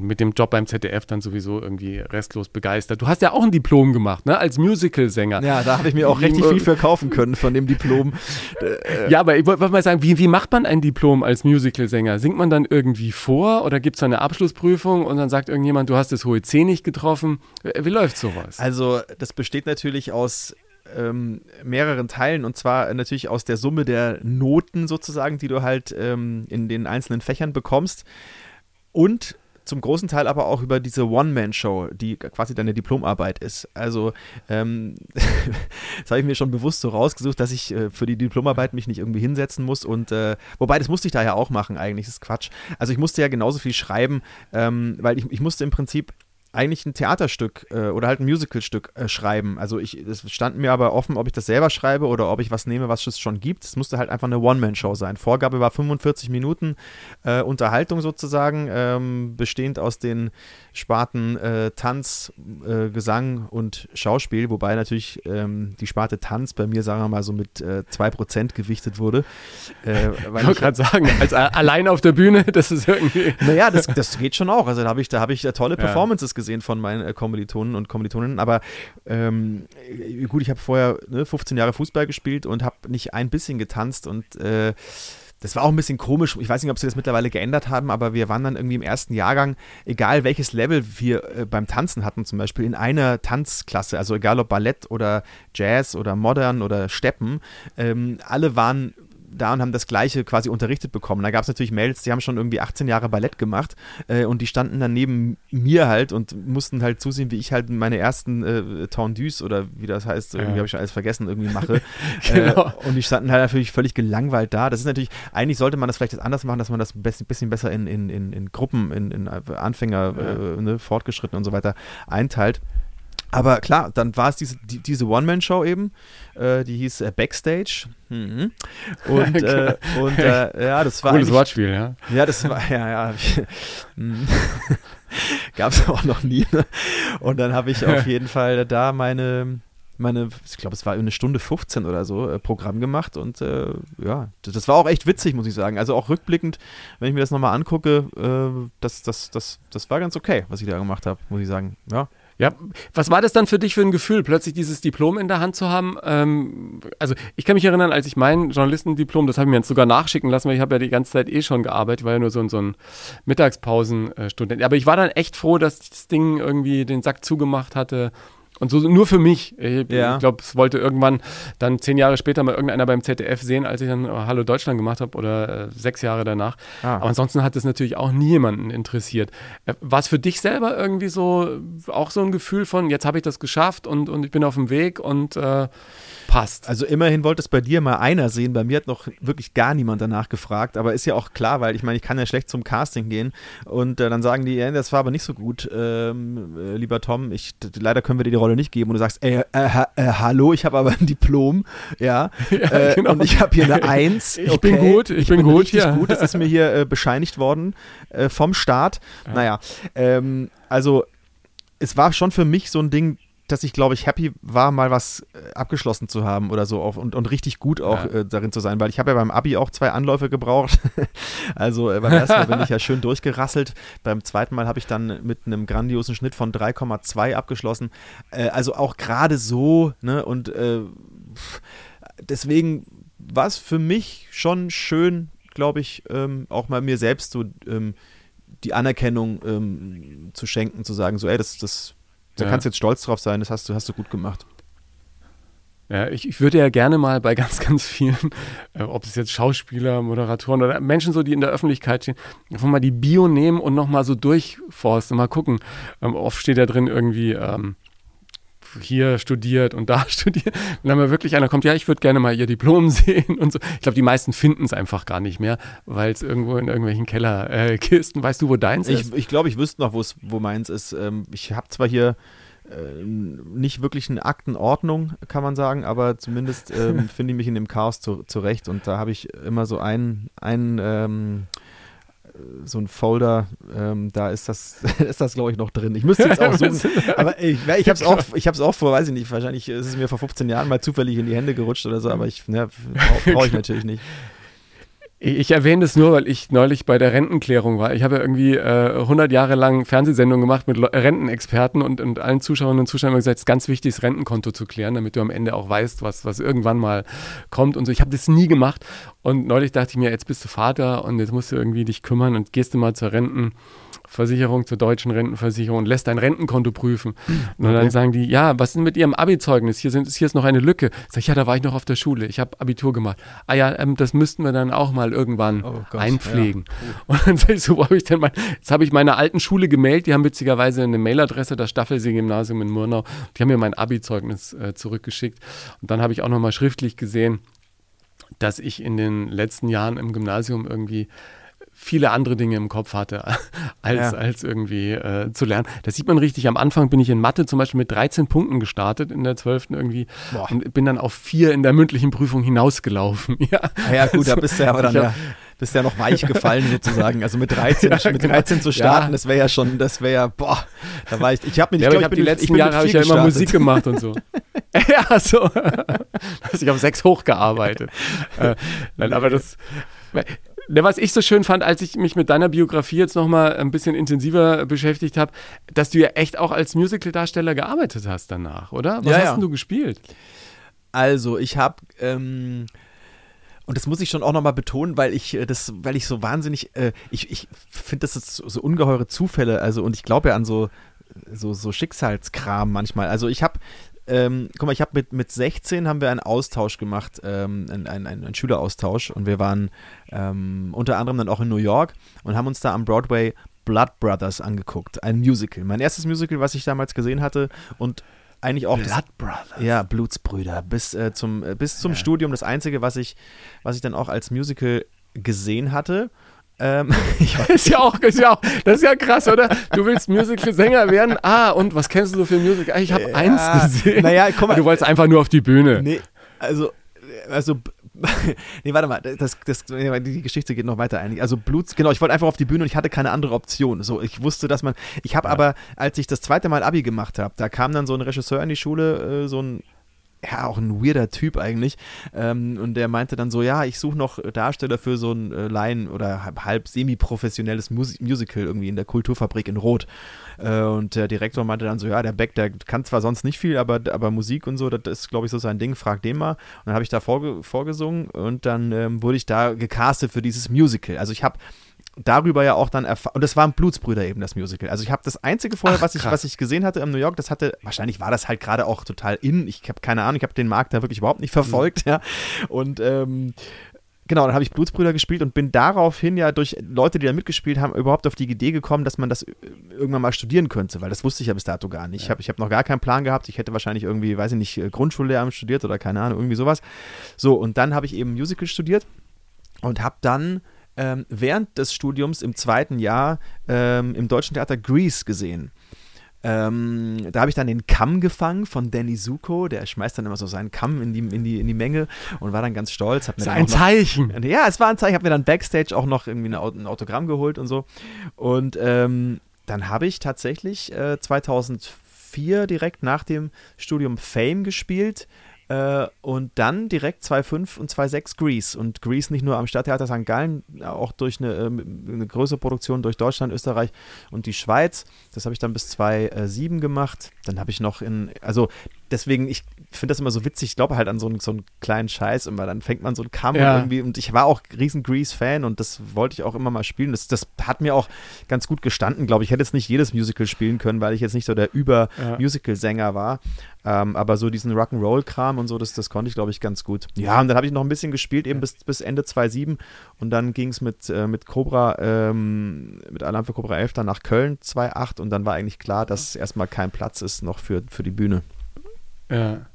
mit dem Job beim ZDF dann sowieso irgendwie restlos begeistert. Du hast ja auch ein Diplom gemacht, ne? Als Musical-Sänger. Ja, da habe ich mir auch äh, richtig viel äh, verkaufen können von dem Diplom. ja, aber ich wollte mal sagen, wie, wie macht man ein Diplom als Musical-Sänger? Singt man dann irgendwie vor oder gibt es da eine Abschlussprüfung und dann sagt irgendjemand, du hast das hohe C nicht getroffen? Wie läuft sowas? Also, das besteht natürlich aus ähm, mehreren Teilen und zwar natürlich aus der Summe der Noten sozusagen, die du halt ähm, in den einzelnen Fächern bekommst und zum großen Teil aber auch über diese One-Man-Show, die quasi deine Diplomarbeit ist. Also ähm, das habe ich mir schon bewusst so rausgesucht, dass ich äh, für die Diplomarbeit mich nicht irgendwie hinsetzen muss und äh, wobei das musste ich da ja auch machen eigentlich, das ist Quatsch. Also ich musste ja genauso viel schreiben, ähm, weil ich, ich musste im Prinzip eigentlich ein Theaterstück äh, oder halt ein Musicalstück äh, schreiben. Also ich, es stand mir aber offen, ob ich das selber schreibe oder ob ich was nehme, was es schon gibt. Es musste halt einfach eine One-Man-Show sein. Vorgabe war 45 Minuten äh, Unterhaltung sozusagen, ähm, bestehend aus den Sparten äh, Tanz, äh, Gesang und Schauspiel, wobei natürlich ähm, die Sparte Tanz bei mir, sagen wir mal, so mit äh, 2% gewichtet wurde. Äh, ich wollte gerade sagen, als allein auf der Bühne, das ist irgendwie... Naja, das, das geht schon auch. Also da habe ich, da hab ich tolle Performances ja. gesehen gesehen von meinen äh, Kommilitonen und Kommilitoninnen. Aber ähm, gut, ich habe vorher ne, 15 Jahre Fußball gespielt und habe nicht ein bisschen getanzt und äh, das war auch ein bisschen komisch. Ich weiß nicht, ob sie das mittlerweile geändert haben, aber wir waren dann irgendwie im ersten Jahrgang, egal welches Level wir äh, beim Tanzen hatten, zum Beispiel in einer Tanzklasse, also egal ob Ballett oder Jazz oder Modern oder Steppen, ähm, alle waren da und haben das Gleiche quasi unterrichtet bekommen. Da gab es natürlich Mädels, die haben schon irgendwie 18 Jahre Ballett gemacht äh, und die standen dann neben mir halt und mussten halt zusehen, wie ich halt meine ersten äh, Tendus oder wie das heißt, irgendwie ja. habe ich schon alles vergessen, irgendwie mache. genau. äh, und die standen halt natürlich völlig gelangweilt da. Das ist natürlich, eigentlich sollte man das vielleicht anders machen, dass man das ein bisschen besser in, in, in, in Gruppen, in, in Anfänger, ja. Äh, ne, Fortgeschritten und so weiter einteilt. Aber klar, dann war es diese, die, diese One-Man-Show eben, äh, die hieß äh, Backstage. Mhm. Und, äh, und äh, ja, das war. Cooles Wortspiel, ja. Ja, das war, ja, ja. Mhm. Gab es auch noch nie. Ne? Und dann habe ich auf jeden Fall da meine, meine, ich glaube, es war eine Stunde 15 oder so, äh, Programm gemacht und äh, ja, das, das, war auch echt witzig, muss ich sagen. Also auch rückblickend, wenn ich mir das nochmal angucke, äh, das, das, das, das war ganz okay, was ich da gemacht habe, muss ich sagen. Ja. Ja, was war das dann für dich für ein Gefühl, plötzlich dieses Diplom in der Hand zu haben? Ähm, also ich kann mich erinnern, als ich mein Journalistendiplom, das habe ich mir jetzt sogar nachschicken lassen, weil ich habe ja die ganze Zeit eh schon gearbeitet, war ja nur so, so ein Mittagspausenstudent. Aber ich war dann echt froh, dass das Ding irgendwie den Sack zugemacht hatte und so nur für mich. Ich, ja. ich glaube, es wollte irgendwann dann zehn Jahre später mal irgendeiner beim ZDF sehen, als ich dann Hallo Deutschland gemacht habe oder äh, sechs Jahre danach. Ah. Aber ansonsten hat es natürlich auch nie jemanden interessiert. Äh, War es für dich selber irgendwie so auch so ein Gefühl von, jetzt habe ich das geschafft und, und ich bin auf dem Weg und äh, passt. Also immerhin wollte es bei dir mal einer sehen. Bei mir hat noch wirklich gar niemand danach gefragt. Aber ist ja auch klar, weil ich meine, ich kann ja schlecht zum Casting gehen und äh, dann sagen die, ja, das war aber nicht so gut, ähm, äh, lieber Tom. Ich, leider können wir dir die Rolle nicht geben. Und du sagst, ey, äh, äh, hallo, ich habe aber ein Diplom, ja, ja äh, genau. und ich habe hier eine Eins. Ich okay. bin gut, ich, ich bin, bin, gut, ja. gut. Das ist mir hier äh, bescheinigt worden vom Staat. Ja. Naja, ähm, also es war schon für mich so ein Ding, dass ich, glaube ich, happy war, mal was äh, abgeschlossen zu haben oder so auf, und, und richtig gut auch ja. äh, darin zu sein, weil ich habe ja beim Abi auch zwei Anläufe gebraucht. also äh, beim ersten Mal bin ich ja schön durchgerasselt. Beim zweiten Mal habe ich dann mit einem grandiosen Schnitt von 3,2 abgeschlossen. Äh, also auch gerade so, ne? Und äh, deswegen war es für mich schon schön, glaube ich, ähm, auch mal mir selbst so ähm, die Anerkennung ähm, zu schenken, zu sagen, so, ey, das, das da ja. kannst du jetzt stolz drauf sein, das hast du, hast du gut gemacht. Ja, ich, ich würde ja gerne mal bei ganz, ganz vielen, äh, ob es jetzt Schauspieler, Moderatoren oder Menschen so, die in der Öffentlichkeit stehen, einfach mal die Bio nehmen und nochmal so durchforsten, mal gucken. Ähm, oft steht da drin irgendwie, ähm, hier studiert und da studiert. Und dann mal wirklich einer kommt, ja, ich würde gerne mal ihr Diplom sehen und so. Ich glaube, die meisten finden es einfach gar nicht mehr, weil es irgendwo in irgendwelchen Kellerkisten, äh, weißt du, wo deins ich, ist? Ich glaube, ich wüsste noch, wo meins ist. Ähm, ich habe zwar hier äh, nicht wirklich eine Aktenordnung, kann man sagen, aber zumindest ähm, finde ich mich in dem Chaos zu, zurecht und da habe ich immer so einen, einen ähm, so ein Folder, ähm, da ist das, ist das glaube ich noch drin. Ich müsste jetzt auch suchen, aber ich, ich habe es auch, ich habe auch vor, weiß ich nicht, wahrscheinlich ist es mir vor 15 Jahren mal zufällig in die Hände gerutscht oder so, aber ich ne, brauche ich natürlich nicht. Ich erwähne das nur, weil ich neulich bei der Rentenklärung war. Ich habe ja irgendwie äh, 100 Jahre lang Fernsehsendungen gemacht mit Rentenexperten und, und allen Zuschauerinnen und Zuschauern gesagt, es ist ganz wichtig, das Rentenkonto zu klären, damit du am Ende auch weißt, was, was irgendwann mal kommt und so. Ich habe das nie gemacht und neulich dachte ich mir, jetzt bist du Vater und jetzt musst du irgendwie dich kümmern und gehst du mal zur Renten. Versicherung zur deutschen Rentenversicherung und lässt dein Rentenkonto prüfen. Und okay. dann sagen die, ja, was ist denn mit Ihrem Abi-Zeugnis? Hier, sind, hier ist noch eine Lücke. Sag ich, ja, da war ich noch auf der Schule. Ich habe Abitur gemacht. Ah ja, ähm, das müssten wir dann auch mal irgendwann oh Gott, einpflegen. Ja. Und dann sage ich so, wo habe ich denn mein, jetzt habe ich meiner alten Schule gemailt, die haben witzigerweise eine Mailadresse, das Staffelsee-Gymnasium in Murnau. Die haben mir mein Abi-Zeugnis äh, zurückgeschickt. Und dann habe ich auch nochmal schriftlich gesehen, dass ich in den letzten Jahren im Gymnasium irgendwie viele andere Dinge im Kopf hatte, als, ja. als irgendwie äh, zu lernen. Das sieht man richtig. Am Anfang bin ich in Mathe zum Beispiel mit 13 Punkten gestartet in der 12. irgendwie Boah. und bin dann auf vier in der mündlichen Prüfung hinausgelaufen. ja, ah ja gut, also, da bist du ja aber dann ja, bist ja noch weich gefallen sozusagen. Also mit 13, ja, mit 13 genau. zu starten, ja. das wäre ja schon, das wäre ja, boah, da war ich, ich habe mir nicht, ja, ich, ich, ich die letzten Jahre habe ich ja immer Musik gemacht und so. ja, so. also ich habe sechs hochgearbeitet. äh, nein, aber das, Ne, was ich so schön fand, als ich mich mit deiner Biografie jetzt nochmal ein bisschen intensiver beschäftigt habe, dass du ja echt auch als Musical-Darsteller gearbeitet hast danach, oder? Was Ja, hast ja. denn du gespielt? Also, ich habe, ähm, und das muss ich schon auch nochmal betonen, weil ich äh, das, weil ich so wahnsinnig, äh, ich, ich finde, das ist so, so ungeheure Zufälle, also und ich glaube ja an so, so, so Schicksalskram manchmal. Also ich habe, ähm, guck mal, ich habe mit, mit 16 haben wir einen Austausch gemacht, ähm, einen, einen, einen Schüleraustausch und wir waren ähm, unter anderem dann auch in New York und haben uns da am Broadway Blood Brothers angeguckt, ein Musical. Mein erstes Musical, was ich damals gesehen hatte und eigentlich auch das, Brothers. ja, Blutsbrüder. Bis, äh, zum, äh, bis zum Studium das Einzige, was ich, was ich dann auch als Musical gesehen hatte. Ähm, Ist ja auch, ist ja auch, das ist ja krass, oder? Du willst Musical-Sänger werden. Ah, und was kennst du so für Musical? Ah, ich habe Ja, eins gesehen. naja, guck mal. Du wolltest einfach nur auf die Bühne. nee, also, also, nee, warte mal, das, das, die Geschichte geht noch weiter eigentlich. Also Bluts, genau, ich wollte einfach auf die Bühne und ich hatte keine andere Option. So, ich wusste, dass man, ich habe aber, als ich das zweite Mal Abi gemacht habe, da kam dann so ein Regisseur in die Schule, äh, so ein ja, auch ein weirder Typ eigentlich. Ähm, und der meinte dann so, ja, ich suche noch Darsteller für so ein äh, Laien- oder halb, semi-professionelles Mus Musical irgendwie in der Kulturfabrik in Rot. Äh, und der Direktor meinte dann so, ja, der Beck, der kann zwar sonst nicht viel, aber, aber Musik und so, das ist, glaube ich, so sein Ding, frag den mal. Und dann habe ich da vorge vorgesungen und dann ähm, wurde ich da gecastet für dieses Musical. Also ich habe darüber ja auch dann erfahren, und das war ein Blutsbrüder eben, das Musical. Also ich habe das einzige vorher, Ach, was ich, was ich gesehen hatte in New York, das hatte, wahrscheinlich war das halt gerade auch total in, ich habe keine Ahnung, ich habe den Markt da wirklich überhaupt nicht verfolgt, ja. Und ähm, Genau, dann habe ich Blutsbrüder gespielt und bin daraufhin ja durch Leute, die da mitgespielt haben, überhaupt auf die Idee gekommen, dass man das äh, irgendwann mal studieren könnte, weil das wusste ich ja bis dato gar nicht. Ich habe ich hab noch gar keinen Plan gehabt. Ich hätte wahrscheinlich irgendwie, weiß ich nicht, äh, Grundschullehramt studiert oder keine Ahnung, irgendwie sowas. So, und dann habe ich eben Musical studiert und habe dann ähm, während des Studiums im zweiten Jahr ähm, im Deutschen Theater Grease gesehen. Ähm, da habe ich dann den Kamm gefangen von Danny Zuko, der schmeißt dann immer so seinen Kamm in die, in die, in die Menge und war dann ganz stolz. Hat mir Das ist ein noch- Zeichen. ja, es war ein Zeichen. Ich habe mir dann Backstage auch noch irgendwie ein Autogramm geholt und so. Und ähm, dann habe ich tatsächlich äh, 2004 direkt nach dem Studium Fame gespielt. Äh, und dann direkt 2.5 und 2.6 Grease. Und Grease nicht nur am Stadttheater St. Gallen, auch durch eine, ähm, eine größere Produktion durch Deutschland, Österreich und die Schweiz. Das habe ich dann bis 2.7 gemacht. Dann habe ich noch in, also deswegen, ich finde das immer so witzig. Ich glaube halt an so einen, so einen kleinen Scheiß immer. Dann fängt man so einen Kamm Ja. und irgendwie. Und ich war auch riesen Grease-Fan und das wollte ich auch immer mal spielen. Das, das hat mir auch ganz gut gestanden, glaube ich. Ich hätte jetzt nicht jedes Musical spielen können, weil ich jetzt nicht so der. Über-Musical-Sänger war. Ähm, aber so diesen Rock'n'Roll-Kram und so, das, das konnte ich, glaube ich, ganz gut. Ja, und dann habe ich noch ein bisschen gespielt, eben bis, bis Ende 2007. Und dann ging es mit, äh, mit Cobra, ähm, mit Alarm für Cobra 11 dann nach Köln 2008. Und dann war eigentlich klar, dass erstmal kein Platz ist noch für, für die Bühne. Ja.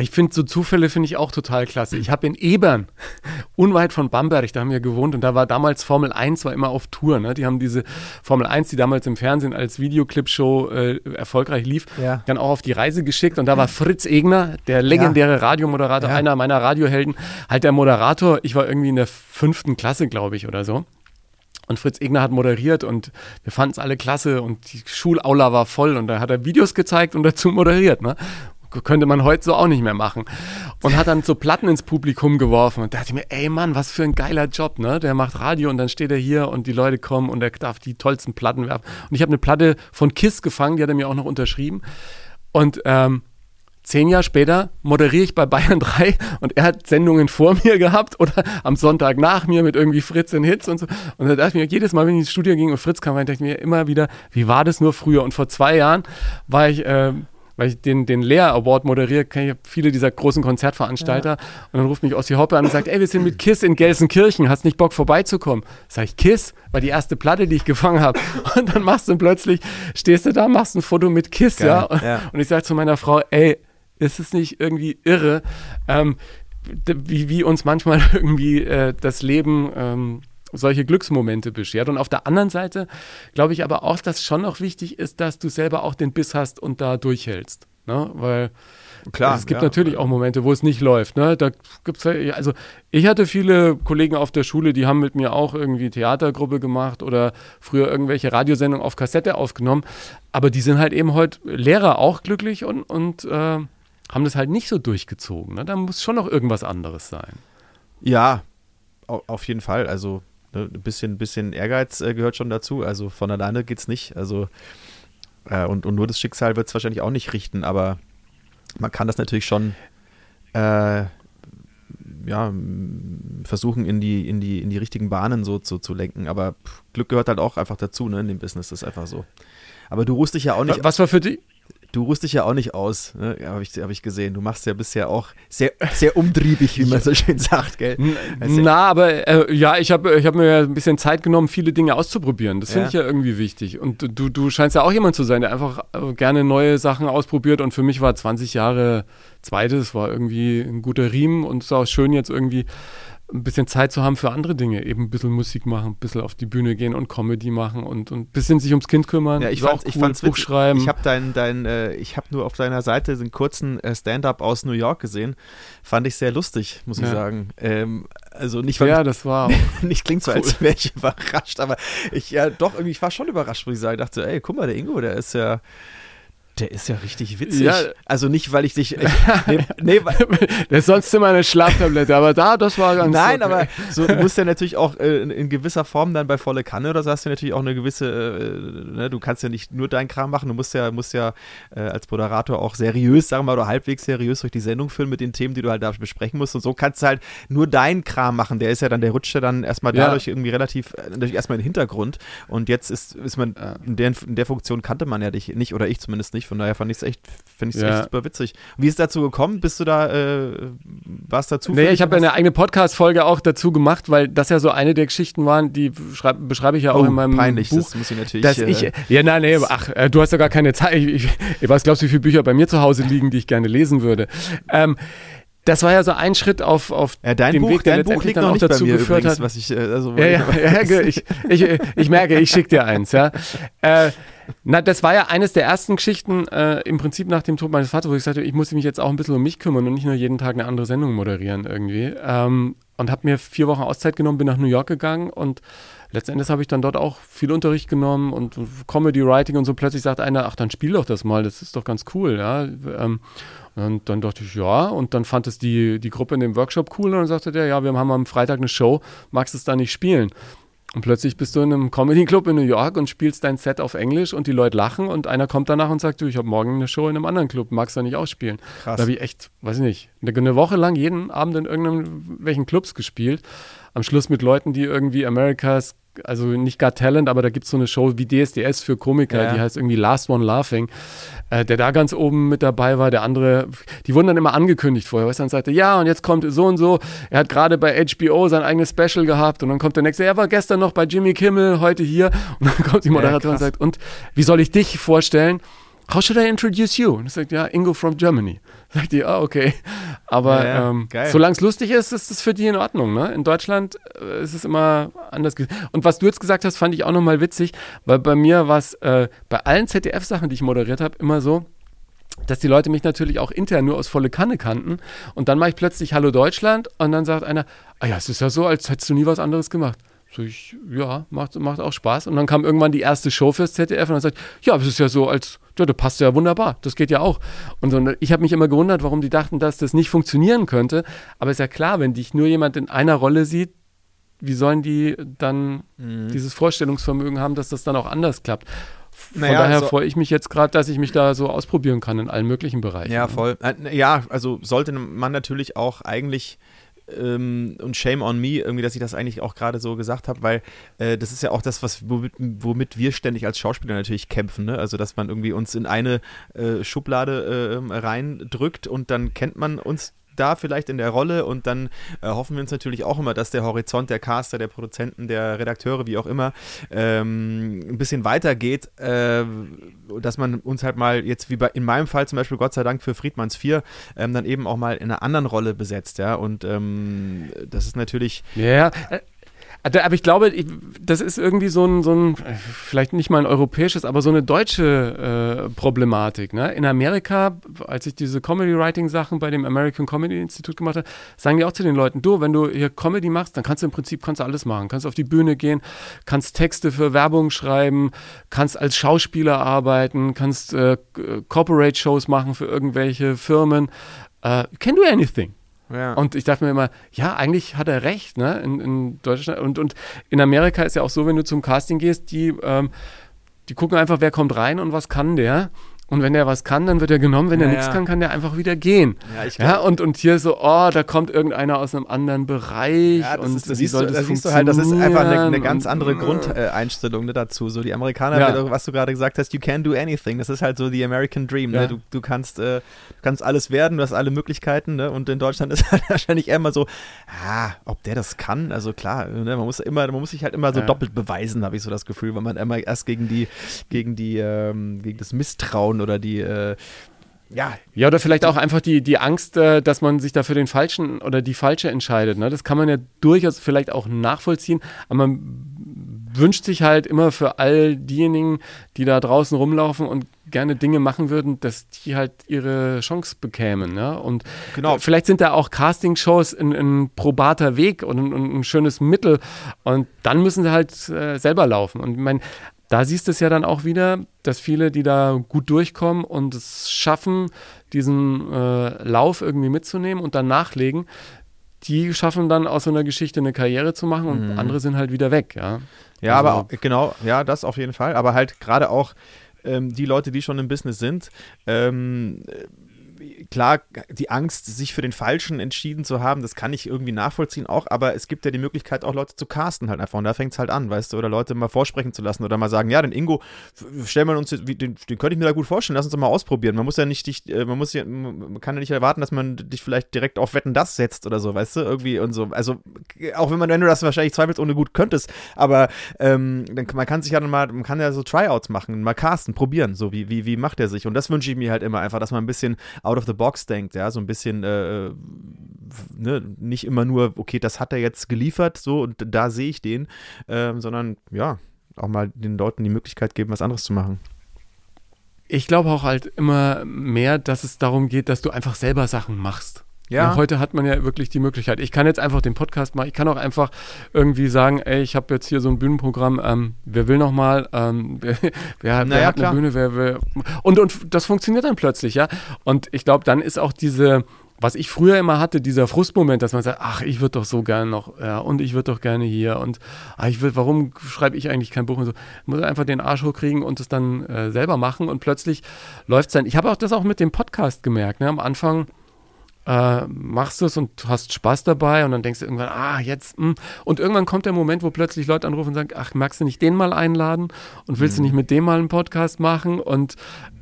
Ich finde so Zufälle finde ich auch total klasse. Ich habe in Ebern, unweit von Bamberg, da haben wir gewohnt und da war damals Formel 1 war immer auf Tour. Ne? Die haben diese Formel 1, die damals im Fernsehen als Videoclip-Show äh, erfolgreich lief, Ja. dann auch auf die Reise geschickt und da war Fritz Egner, der legendäre Radiomoderator, Ja. einer meiner Radiohelden, halt der Moderator. Ich war irgendwie in der fünften Klasse, glaube ich, oder so. Und Fritz Egner hat moderiert und wir fanden es alle klasse und die Schulaula war voll und da hat er Videos gezeigt und dazu moderiert. Ne? Könnte man heute so auch nicht mehr machen. Und hat dann so Platten ins Publikum geworfen und dachte ich mir, ey Mann, was für ein geiler Job, ne? Der macht Radio und dann steht er hier und die Leute kommen und er darf die tollsten Platten werfen. Und ich habe eine Platte von Kiss gefangen, die hat er mir auch noch unterschrieben. Und ähm, zehn Jahre später moderiere ich bei Bayern 3 und er hat Sendungen vor mir gehabt oder am Sonntag nach mir mit irgendwie Fritz in Hits und so. Und da dachte ich mir, jedes Mal, wenn ich ins Studio ging und Fritz kam dachte ich mir immer wieder, wie war das nur früher? Und vor zwei Jahren war ich, äh, weil ich den, den Lea Award moderiere, kenne ich viele dieser großen Konzertveranstalter. Und dann ruft mich Ossi Hoppe an und sagt, ey, wir sind mit Kiss in Gelsenkirchen, hast nicht Bock vorbeizukommen? Sag ich, Kiss? War die erste Platte, die ich gefangen habe. Und dann machst du plötzlich, stehst du da, machst ein Foto mit Kiss, Geil, ja. Und, ja. und ich sage zu meiner Frau, ey, ist es nicht irgendwie irre, ähm, wie, wie uns manchmal irgendwie äh, das Leben ähm, solche Glücksmomente beschert. Und auf der anderen Seite glaube ich aber auch, dass schon noch wichtig ist, dass du selber auch den Biss hast und da durchhältst. Ne? Weil Klar, es gibt ja. natürlich auch Momente, wo es nicht läuft. Ne? Da gibt's also ich hatte viele Kollegen auf der Schule, die haben mit mir auch irgendwie Theatergruppe gemacht oder früher irgendwelche Radiosendungen auf Kassette aufgenommen. Aber die sind halt eben heute Lehrer auch glücklich und, und äh, haben das halt nicht so durchgezogen. Ne? Da muss schon noch irgendwas anderes sein. Ja, au- auf jeden Fall. Also ne, ein bisschen, bisschen Ehrgeiz äh, gehört schon dazu. Also von alleine geht es nicht. Also äh, und, und nur das Schicksal wird es wahrscheinlich auch nicht richten, aber man kann das natürlich schon äh, ja, versuchen, in die, in, die, in die richtigen Bahnen so zu, zu lenken. Aber Glück gehört halt auch einfach dazu, ne, in dem Business. Das ist einfach so. Aber du ruhst dich ja auch nicht. Was war für dich? Du ruhst dich ja auch nicht aus, ne? habe ich, hab ich gesehen. Du machst ja bisher auch sehr, sehr umtriebig, wie man so schön sagt, gell? Also, Na, aber äh, ja, ich habe ich hab mir ja ein bisschen Zeit genommen, viele Dinge auszuprobieren. Das finde ja. ich ja irgendwie wichtig. Und du, du scheinst ja auch jemand zu sein, der einfach äh, gerne neue Sachen ausprobiert. Und für mich war 20 Jahre zweites, war irgendwie ein guter Riemen und es ist auch schön jetzt irgendwie ein bisschen Zeit zu haben für andere Dinge, eben ein bisschen Musik machen, ein bisschen auf die Bühne gehen und Comedy machen und, und ein bisschen sich ums Kind kümmern. Ja, ich fand cool, ich fand's Buch schreiben. Ich habe dein, dein, äh, ich habe nur auf deiner Seite den kurzen äh, Stand-up aus New York gesehen. Fand ich sehr lustig, muss ja. ich sagen. Ähm, also nicht, ja, das war nicht klingt so, cool. als wäre ich überrascht, aber ich ja doch irgendwie, ich war schon überrascht, muss ich sagen. Ich dachte, ey, guck mal, der Ingo, der ist ja der ist ja richtig witzig. Ja. Also nicht, weil ich dich. Ich, nee, nee, der ist sonst immer eine Schlaftablette, aber da, das war ganz. Nein, okay. aber so, du musst ja natürlich auch äh, in, in, gewisser Form dann bei volle Kanne oder so hast du natürlich auch eine gewisse. Äh, ne, du kannst ja nicht nur deinen Kram machen, du musst ja, musst ja äh, als Moderator auch seriös, sagen wir mal, oder halbwegs seriös durch die Sendung führen mit den Themen, die du halt da besprechen musst. Und so kannst du halt nur deinen Kram machen. Der ist ja dann, der rutscht ja dann erstmal ja. dadurch irgendwie relativ, äh, natürlich erstmal in den Hintergrund. Und jetzt ist, ist man, in der, in der Funktion kannte man ja dich nicht, oder ich zumindest nicht von daher fand ich es echt, finde ich ja. echt super witzig. Wie ist es dazu gekommen? Bist du da, äh, warst dazu? Nee, ich habe eine eigene Podcast-Folge auch dazu gemacht, weil das ja so eine der Geschichten waren, die beschreibe ich ja auch oh, in meinem peinlich, Buch. das muss ich natürlich. Dass äh, ich, ja, nein, nee, ach, äh, du hast ja gar keine Zeit. Ich, ich, weiß, glaubst du, wie viele Bücher bei mir zu Hause liegen, die ich gerne lesen würde? Ähm, das war ja so ein Schritt auf, auf ja, dein dem Buch, Weg, der dein Buch liegt noch nicht dazu bei mir geführt übrigens, hat. Was ich, äh, also, ja, ja, ja, ich, ich, ich, merke, ich schicke dir eins, ja. Äh, na, das war ja eines der ersten Geschichten äh, im Prinzip nach dem Tod meines Vaters, wo ich sagte, ich muss mich jetzt auch ein bisschen um mich kümmern und nicht nur jeden Tag eine andere Sendung moderieren irgendwie. Ähm, und habe mir vier Wochen Auszeit genommen, bin nach New York gegangen und letztendlich habe ich dann dort auch viel Unterricht genommen und Comedy Writing und so. Plötzlich sagt einer, ach, dann spiel doch das mal, das ist doch ganz cool, ja. Ähm, und dann dachte ich, ja, und dann fand es die, die Gruppe in dem Workshop cool und dann sagte der, ja, wir haben am Freitag eine Show, magst du es da nicht spielen? Und plötzlich bist du in einem Comedy-Club in New York und spielst dein Set auf Englisch und die Leute lachen und einer kommt danach und sagt, du, ich habe morgen eine Show in einem anderen Club, magst du da nicht ausspielen? Krass. Da habe ich echt, weiß ich nicht, eine Woche lang jeden Abend in irgendwelchen Clubs gespielt. Am Schluss mit Leuten, die irgendwie America's also nicht Got Talent, aber da gibt es so eine Show wie DSDS für Komiker, ja. die heißt irgendwie Last One Laughing, äh, der da ganz oben mit dabei war. Der andere, die wurden dann immer angekündigt vorher, weißt du, dann sagte, ja, und jetzt kommt so und so. Er hat gerade bei HBO sein eigenes Special gehabt und dann kommt der nächste, er war gestern noch bei Jimmy Kimmel, heute hier. Und dann kommt die Moderatorin ja, und sagt, und wie soll ich dich vorstellen? How should I introduce you? Und er sagt, ja, Ingo from Germany. Sagt die, ah, okay. Aber ja, ja, ähm, solange es lustig ist, ist es für die in Ordnung. Ne? In Deutschland äh, ist es immer anders. Und was du jetzt gesagt hast, fand ich auch nochmal witzig, weil bei mir war es äh, bei allen ZDF-Sachen, die ich moderiert habe, immer so, dass die Leute mich natürlich auch intern nur aus volle Kanne kannten. Und dann mache ich plötzlich Hallo Deutschland und dann sagt einer, ah ja, es ist ja so, als hättest du nie was anderes gemacht. So ich, ja, macht, macht auch Spaß. Und dann kam irgendwann die erste Show fürs ZDF und dann sagt, ja, es ist ja so, als, ja, das passt ja wunderbar, das geht ja auch. Und so, ich habe mich immer gewundert, warum die dachten, dass das nicht funktionieren könnte. Aber ist ja klar, wenn dich nur jemand in einer Rolle sieht, wie sollen die dann mhm. dieses Vorstellungsvermögen haben, dass das dann auch anders klappt? Von naja, daher also, freue ich mich jetzt gerade, dass ich mich da so ausprobieren kann in allen möglichen Bereichen. Ja, voll. Äh, ja, also sollte man natürlich auch eigentlich ähm, und Shame on me, irgendwie, dass ich das eigentlich auch gerade so gesagt habe, weil äh, das ist ja auch das, was, womit, womit wir ständig als Schauspieler natürlich kämpfen, ne? Also, dass man irgendwie uns in eine äh, Schublade äh, reindrückt und dann kennt man uns da vielleicht in der Rolle und dann äh, hoffen wir uns natürlich auch immer, dass der Horizont der Caster, der Produzenten, der Redakteure, wie auch immer, ähm, ein bisschen weitergeht, äh, dass man uns halt mal jetzt wie bei, in meinem Fall zum Beispiel Gott sei Dank für Friedmanns 4 ähm, dann eben auch mal in einer anderen Rolle besetzt, ja. Und ähm, das ist natürlich ja, äh, aber ich glaube, das ist irgendwie so ein, so ein, vielleicht nicht mal ein europäisches, aber so eine deutsche äh, Problematik. Ne? In Amerika, als ich diese Comedy-Writing-Sachen bei dem American Comedy Institute gemacht habe, sagen die auch zu den Leuten, du, wenn du hier Comedy machst, dann kannst du im Prinzip kannst du alles machen. Kannst auf die Bühne gehen, kannst Texte für Werbung schreiben, kannst als Schauspieler arbeiten, kannst äh, Corporate-Shows machen für irgendwelche Firmen. Uh, can do anything. Ja. Und ich dachte mir immer, ja, eigentlich hat er recht, ne? In, in Deutschland und, und in Amerika ist ja auch so, wenn du zum Casting gehst, die, ähm, die gucken einfach, wer kommt rein und was kann der. Und wenn der was kann, dann wird er genommen. Wenn ja, er nichts ja. kann, kann der einfach wieder gehen. Ja, ich ja, und, und hier so, oh, da kommt irgendeiner aus einem anderen Bereich. Ja, das und ist, das siehst, du, das siehst du halt, das ist einfach eine, eine ganz andere und, Grundeinstellung ne, dazu. So die Amerikaner, ja. was du gerade gesagt hast, you can do anything. Das ist halt so die American Dream. Ne? Du, du, kannst, äh, kannst alles werden, du hast alle Möglichkeiten. Ne? Und in Deutschland ist halt wahrscheinlich eher immer so, ah, ob der das kann. Also klar, ne? man muss immer, man muss sich halt immer so doppelt beweisen, habe ich so das Gefühl, weil man immer erst gegen die, gegen die, ähm, gegen das Misstrauen Frauen oder die äh, ja. Ja, oder vielleicht auch einfach die, die Angst, äh, dass man sich dafür den falschen oder die falsche entscheidet. Ne? Das kann man ja durchaus vielleicht auch nachvollziehen, aber man wünscht sich halt immer für all diejenigen, die da draußen rumlaufen und gerne Dinge machen würden, dass die halt ihre Chance bekämen. Ne? Und genau. vielleicht sind da auch Castingshows ein, ein probater Weg und ein, ein, schönes Mittel. Und dann müssen sie halt äh, selber laufen. Und ich meine, da siehst du es ja dann auch wieder, dass viele, die da gut durchkommen und es schaffen, diesen äh, Lauf irgendwie mitzunehmen und dann nachlegen, die schaffen dann aus so einer Geschichte eine Karriere zu machen und mhm. andere sind halt wieder weg, ja. Ja, also, aber auch, genau, ja, das auf jeden Fall. Aber halt gerade auch ähm, die Leute, die schon im Business sind, ähm, klar, die Angst, sich für den Falschen entschieden zu haben, das kann ich irgendwie nachvollziehen auch, aber es gibt ja die Möglichkeit, auch Leute zu casten halt einfach. Und da fängt es halt an, weißt du, oder Leute mal vorsprechen zu lassen oder mal sagen, ja, den Ingo, stellen wir uns, den, den könnte ich mir da gut vorstellen, lass uns doch mal ausprobieren. Man muss ja nicht dich, äh, man muss ja, man kann ja nicht erwarten, dass man dich vielleicht direkt auf Wetten das setzt oder so, weißt du, irgendwie und so. Also, auch wenn man, wenn du das wahrscheinlich zweifelsohne gut könntest, aber ähm, man kann sich ja dann mal, man kann ja so Tryouts machen, mal casten, probieren, so wie, wie, wie macht er sich. Und das wünsche ich mir halt immer einfach, dass man ein bisschen out of the box denkt, ja, so ein bisschen äh, ne, nicht immer nur, okay, das hat er jetzt geliefert, so und da sehe ich den, äh, sondern ja, auch mal den Leuten die Möglichkeit geben, was anderes zu machen. Ich glaube auch halt immer mehr, dass es darum geht, dass du einfach selber Sachen machst. Ja. Und heute hat man ja wirklich die Möglichkeit. Ich kann jetzt einfach den Podcast machen. Ich kann auch einfach irgendwie sagen, ey, ich habe jetzt hier so ein Bühnenprogramm. Ähm, wer will noch mal? Ähm, wer, wer, naja, wer hat klar. eine Bühne? Wer will? Und und das funktioniert dann plötzlich, ja. Und ich glaube, dann ist auch diese was ich früher immer hatte, dieser Frustmoment, dass man sagt, ach, ich würde doch so gerne noch, ja, und ich würde doch gerne hier und ach, ich will, warum schreibe ich eigentlich kein Buch und so. Ich muss einfach den Arsch hochkriegen und es dann äh, selber machen und plötzlich läuft es dann. Ich habe auch das auch mit dem Podcast gemerkt. Ne? Am Anfang äh, machst du es und hast Spaß dabei und dann denkst du irgendwann, ah, jetzt, mh. Hm. und irgendwann kommt der Moment, wo plötzlich Leute anrufen und sagen, ach, magst du nicht den mal einladen und willst mhm. du nicht mit dem mal einen Podcast machen und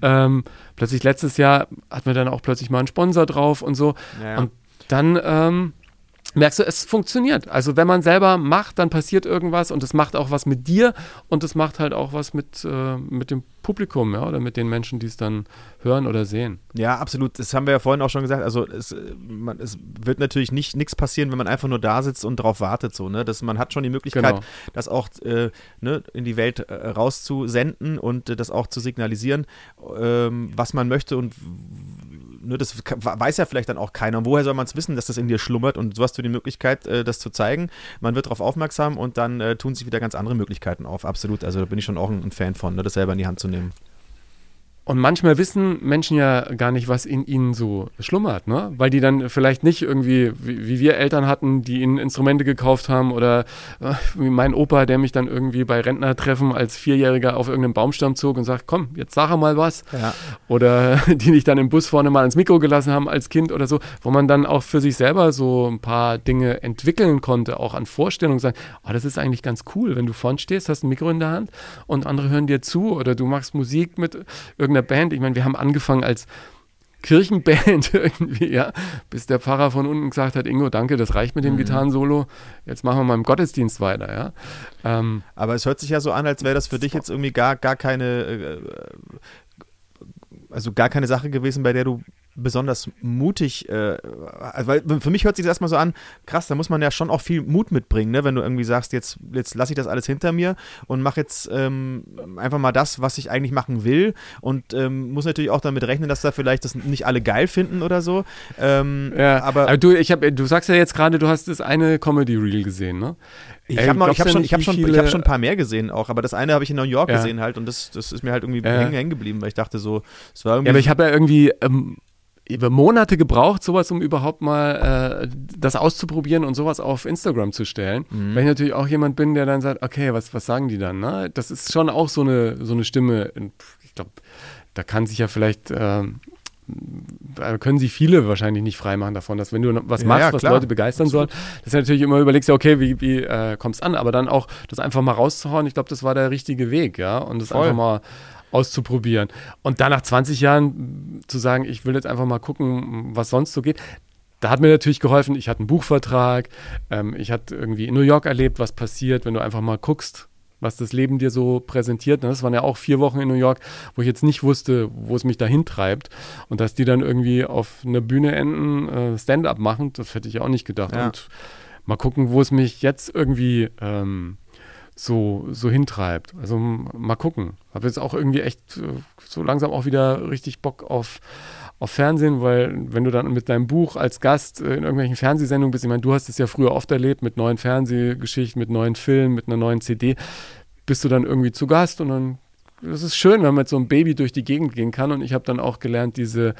ähm, plötzlich letztes Jahr hatten wir dann auch plötzlich mal einen Sponsor drauf und so ja. und dann ähm, merkst du, es funktioniert. Also wenn man selber macht, dann passiert irgendwas und es macht auch was mit dir und es macht halt auch was mit, äh, mit dem Publikum ja, oder mit den Menschen, die es dann hören oder sehen. Ja, absolut. Das haben wir ja vorhin auch schon gesagt. Also es, man, es wird natürlich nicht nichts passieren, wenn man einfach nur da sitzt und darauf wartet. So, ne? das, man hat schon die Möglichkeit, genau. das auch äh, ne, in die Welt äh, rauszusenden und äh, das auch zu signalisieren, ähm, was man möchte und ne, das weiß ja vielleicht dann auch keiner. Und woher soll man es wissen, dass das in dir schlummert? Und so hast du die Möglichkeit, äh, das zu zeigen. Man wird darauf aufmerksam und dann äh, tun sich wieder ganz andere Möglichkeiten auf. Absolut. Also da bin ich schon auch ein, ein Fan von, ne, das selber in die Hand zu nehmen. Und manchmal wissen Menschen ja gar nicht, was in ihnen so schlummert, ne? Weil die dann vielleicht nicht irgendwie, wie, wie wir Eltern hatten, die ihnen Instrumente gekauft haben oder äh, wie mein Opa, der mich dann irgendwie bei Rentnertreffen als Vierjähriger auf irgendeinem Baumstamm zog und sagt, komm, jetzt sag mal was. Ja. Oder die dich dann im Bus vorne mal ins Mikro gelassen haben als Kind oder so, wo man dann auch für sich selber so ein paar Dinge entwickeln konnte, auch an Vorstellungen sagen, oh, das ist eigentlich ganz cool, wenn du vorne stehst, hast ein Mikro in der Hand und andere hören dir zu oder du machst Musik mit irgendeinem irgendeiner Band. Ich meine, wir haben angefangen als Kirchenband irgendwie, ja, bis der Pfarrer von unten gesagt hat, Ingo, danke, das reicht mit dem mhm. Gitarrensolo, jetzt machen wir mal im Gottesdienst weiter, ja. Ähm, Aber es hört sich ja so an, als wäre das für dich jetzt irgendwie gar, gar keine, äh, also gar keine Sache gewesen, bei der du besonders mutig, äh, also weil für mich hört sich das erstmal so an, krass, da muss man ja schon auch viel Mut mitbringen, ne? wenn du irgendwie sagst, jetzt, jetzt lasse ich das alles hinter mir und mache jetzt ähm, einfach mal das, was ich eigentlich machen will und ähm, muss natürlich auch damit rechnen, dass da vielleicht das nicht alle geil finden oder so. Ähm, ja, aber, aber, du, ich hab, du sagst ja jetzt gerade, du hast das eine Comedy-Reel gesehen, ne? Ich habe hab schon, hab schon, hab schon ein paar mehr gesehen auch, aber das eine habe ich in New York ja. gesehen halt und das, das ist mir halt irgendwie ja. hängen, hängen geblieben, weil ich dachte so, es war irgendwie. Ja, aber ich habe ja irgendwie ähm, über Monate gebraucht, sowas, um überhaupt mal äh, das auszuprobieren und sowas auf Instagram zu stellen. Mhm. Weil ich natürlich auch jemand bin, der dann sagt, okay, was, was sagen die dann? Ne? Das ist schon auch so eine, so eine Stimme. Ich glaube, da kann sich ja vielleicht äh, können sich viele wahrscheinlich nicht freimachen davon, dass wenn du was machst, ja, was Leute begeistern sollen, dass du natürlich immer überlegst, ja, okay, wie, wie äh, kommst an? Aber dann auch das einfach mal rauszuhauen, ich glaube, das war der richtige Weg, ja. Und das Voll. einfach mal auszuprobieren. Und dann nach 20 Jahren zu sagen, ich will jetzt einfach mal gucken, was sonst so geht. Da hat mir natürlich geholfen, ich hatte einen Buchvertrag, ähm, ich hatte irgendwie in New York erlebt, was passiert, wenn du einfach mal guckst, was das Leben dir so präsentiert. Das waren ja auch vier Wochen in New York, wo ich jetzt nicht wusste, wo es mich dahin treibt. Und dass die dann irgendwie auf einer Bühne enden, äh, Stand-up machen, das hätte ich auch nicht gedacht. Ja. Und mal gucken, wo es mich jetzt irgendwie ähm, so, so hintreibt. Also mal gucken. Habe jetzt auch irgendwie echt äh, so langsam auch wieder richtig Bock auf, auf Fernsehen, weil wenn du dann mit deinem Buch als Gast äh, in irgendwelchen Fernsehsendungen bist, ich meine, du hast es ja früher oft erlebt mit neuen Fernsehgeschichten, mit neuen Filmen, mit einer neuen CD, bist du dann irgendwie zu Gast und dann, das ist schön, wenn man mit so einem Baby durch die Gegend gehen kann und ich habe dann auch gelernt, diese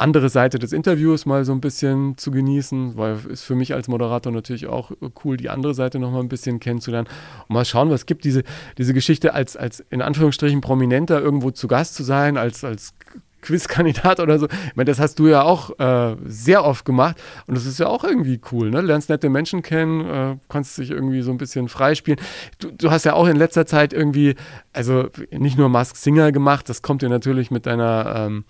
andere Seite des Interviews mal so ein bisschen zu genießen, weil ist für mich als Moderator natürlich auch cool, die andere Seite noch mal ein bisschen kennenzulernen und mal schauen, was gibt diese, diese Geschichte als, als in Anführungsstrichen Prominenter irgendwo zu Gast zu sein, als, als Quizkandidat oder so. Ich meine, das hast du ja auch äh, sehr oft gemacht und das ist ja auch irgendwie cool, ne? Lernst nette Menschen kennen, äh, kannst dich irgendwie so ein bisschen freispielen. Du, du, hast ja auch in letzter Zeit irgendwie, also nicht nur Mask Singer gemacht, das kommt dir natürlich mit deiner ähm,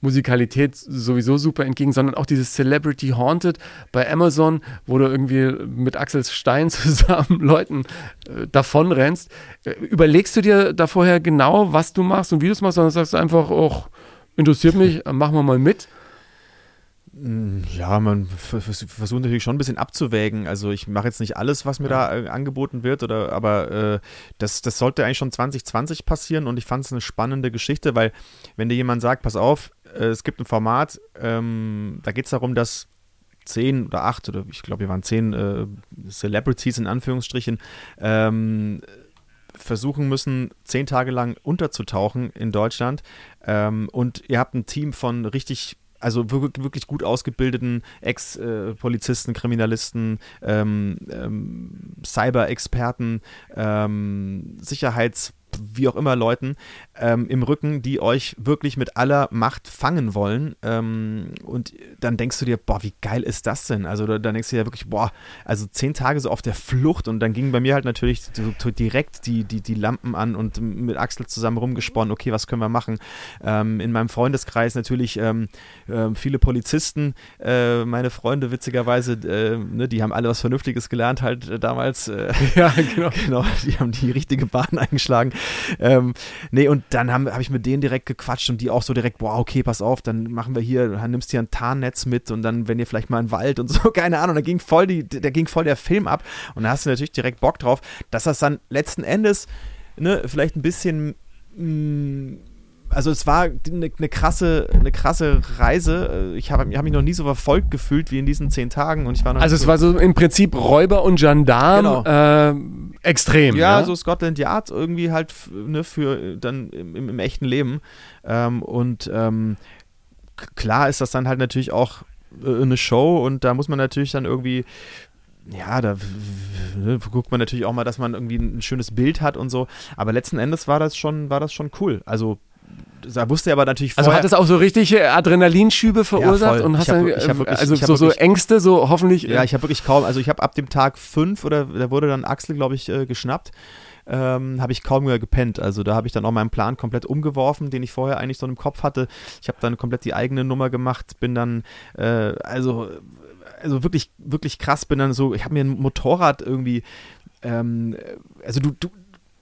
Musikalität sowieso super entgegen, sondern auch dieses Celebrity Haunted bei Amazon, wo du irgendwie mit Axel Stein zusammen Leuten äh, davonrennst. Äh, überlegst du dir da vorher genau, was du machst und wie du es machst, sondern sagst du einfach, oh, interessiert mich, äh, machen wir mal mit? Mm, ja, man versucht natürlich schon ein bisschen abzuwägen. Also ich mache jetzt nicht alles, was mir da äh, angeboten wird, oder aber äh, das, das sollte eigentlich schon 2020 passieren und ich fand es eine spannende Geschichte, weil wenn dir jemand sagt, pass auf, äh, es gibt ein Format, ähm, da geht es darum, dass zehn oder acht oder ich glaube, wir waren zehn äh, Celebrities in Anführungsstrichen ähm, versuchen müssen, zehn Tage lang unterzutauchen in Deutschland. Ähm, und ihr habt ein Team von richtig also wirklich gut ausgebildeten Ex-Polizisten, Kriminalisten, ähm, ähm, Cyber-Experten, ähm, Sicherheits- wie auch immer Leuten ähm, im Rücken, die euch wirklich mit aller Macht fangen wollen. Ähm, und dann denkst du dir, boah, wie geil ist das denn? Also dann denkst du dir ja wirklich, boah, also zehn Tage so auf der Flucht und dann gingen bei mir halt natürlich so, direkt die, die, die Lampen an und mit Axel zusammen rumgesponnen, okay, was können wir machen? Ähm, in meinem Freundeskreis natürlich ähm, äh, viele Polizisten, äh, meine Freunde witzigerweise, äh, ne, die haben alle was Vernünftiges gelernt halt äh, damals. Äh, ja, genau. genau. Die haben die richtige Bahn eingeschlagen ähm, nee, und dann habe hab ich mit denen direkt gequatscht und die auch so direkt, boah, okay, pass auf, dann machen wir hier, dann nimmst du hier ein Tarnnetz mit und dann, wenn ihr vielleicht mal einen Wald und so, keine Ahnung, da ging voll die, da ging voll der Film ab und da hast du natürlich direkt Bock drauf, dass das dann letzten Endes, ne, vielleicht ein bisschen mh, mm, also es war eine, eine, krasse, eine krasse Reise. Ich habe hab mich noch nie so verfolgt gefühlt wie in diesen zehn Tagen und ich war Also es so war so im Prinzip Räuber und Gendarm genau. äh, extrem. Ja, ja, so Scotland Yard irgendwie halt ne, für dann im, im, im echten Leben. Ähm, und ähm, klar ist das dann halt natürlich auch äh, eine Show und da muss man natürlich dann irgendwie ja, da ne, guckt man natürlich auch mal, dass man irgendwie ein schönes Bild hat und so. Aber letzten Endes war das schon, war das schon cool. Also da wusste er aber natürlich vorher. Also hat es auch so richtig Adrenalinschübe verursacht ja, und hast dann, wirklich, also so, so, Ängste, so hoffentlich. Ja, ich habe wirklich kaum, also ich habe ab dem Tag fünf oder da wurde dann Axel, glaube ich, äh, geschnappt. Ähm, habe ich kaum mehr gepennt. Also da habe ich dann auch meinen Plan komplett umgeworfen, den ich vorher eigentlich so im Kopf hatte. Ich habe dann komplett die eigene Nummer gemacht, bin dann, äh, also, also wirklich, wirklich krass, bin dann so, ich habe mir ein Motorrad irgendwie, ähm, also du, du,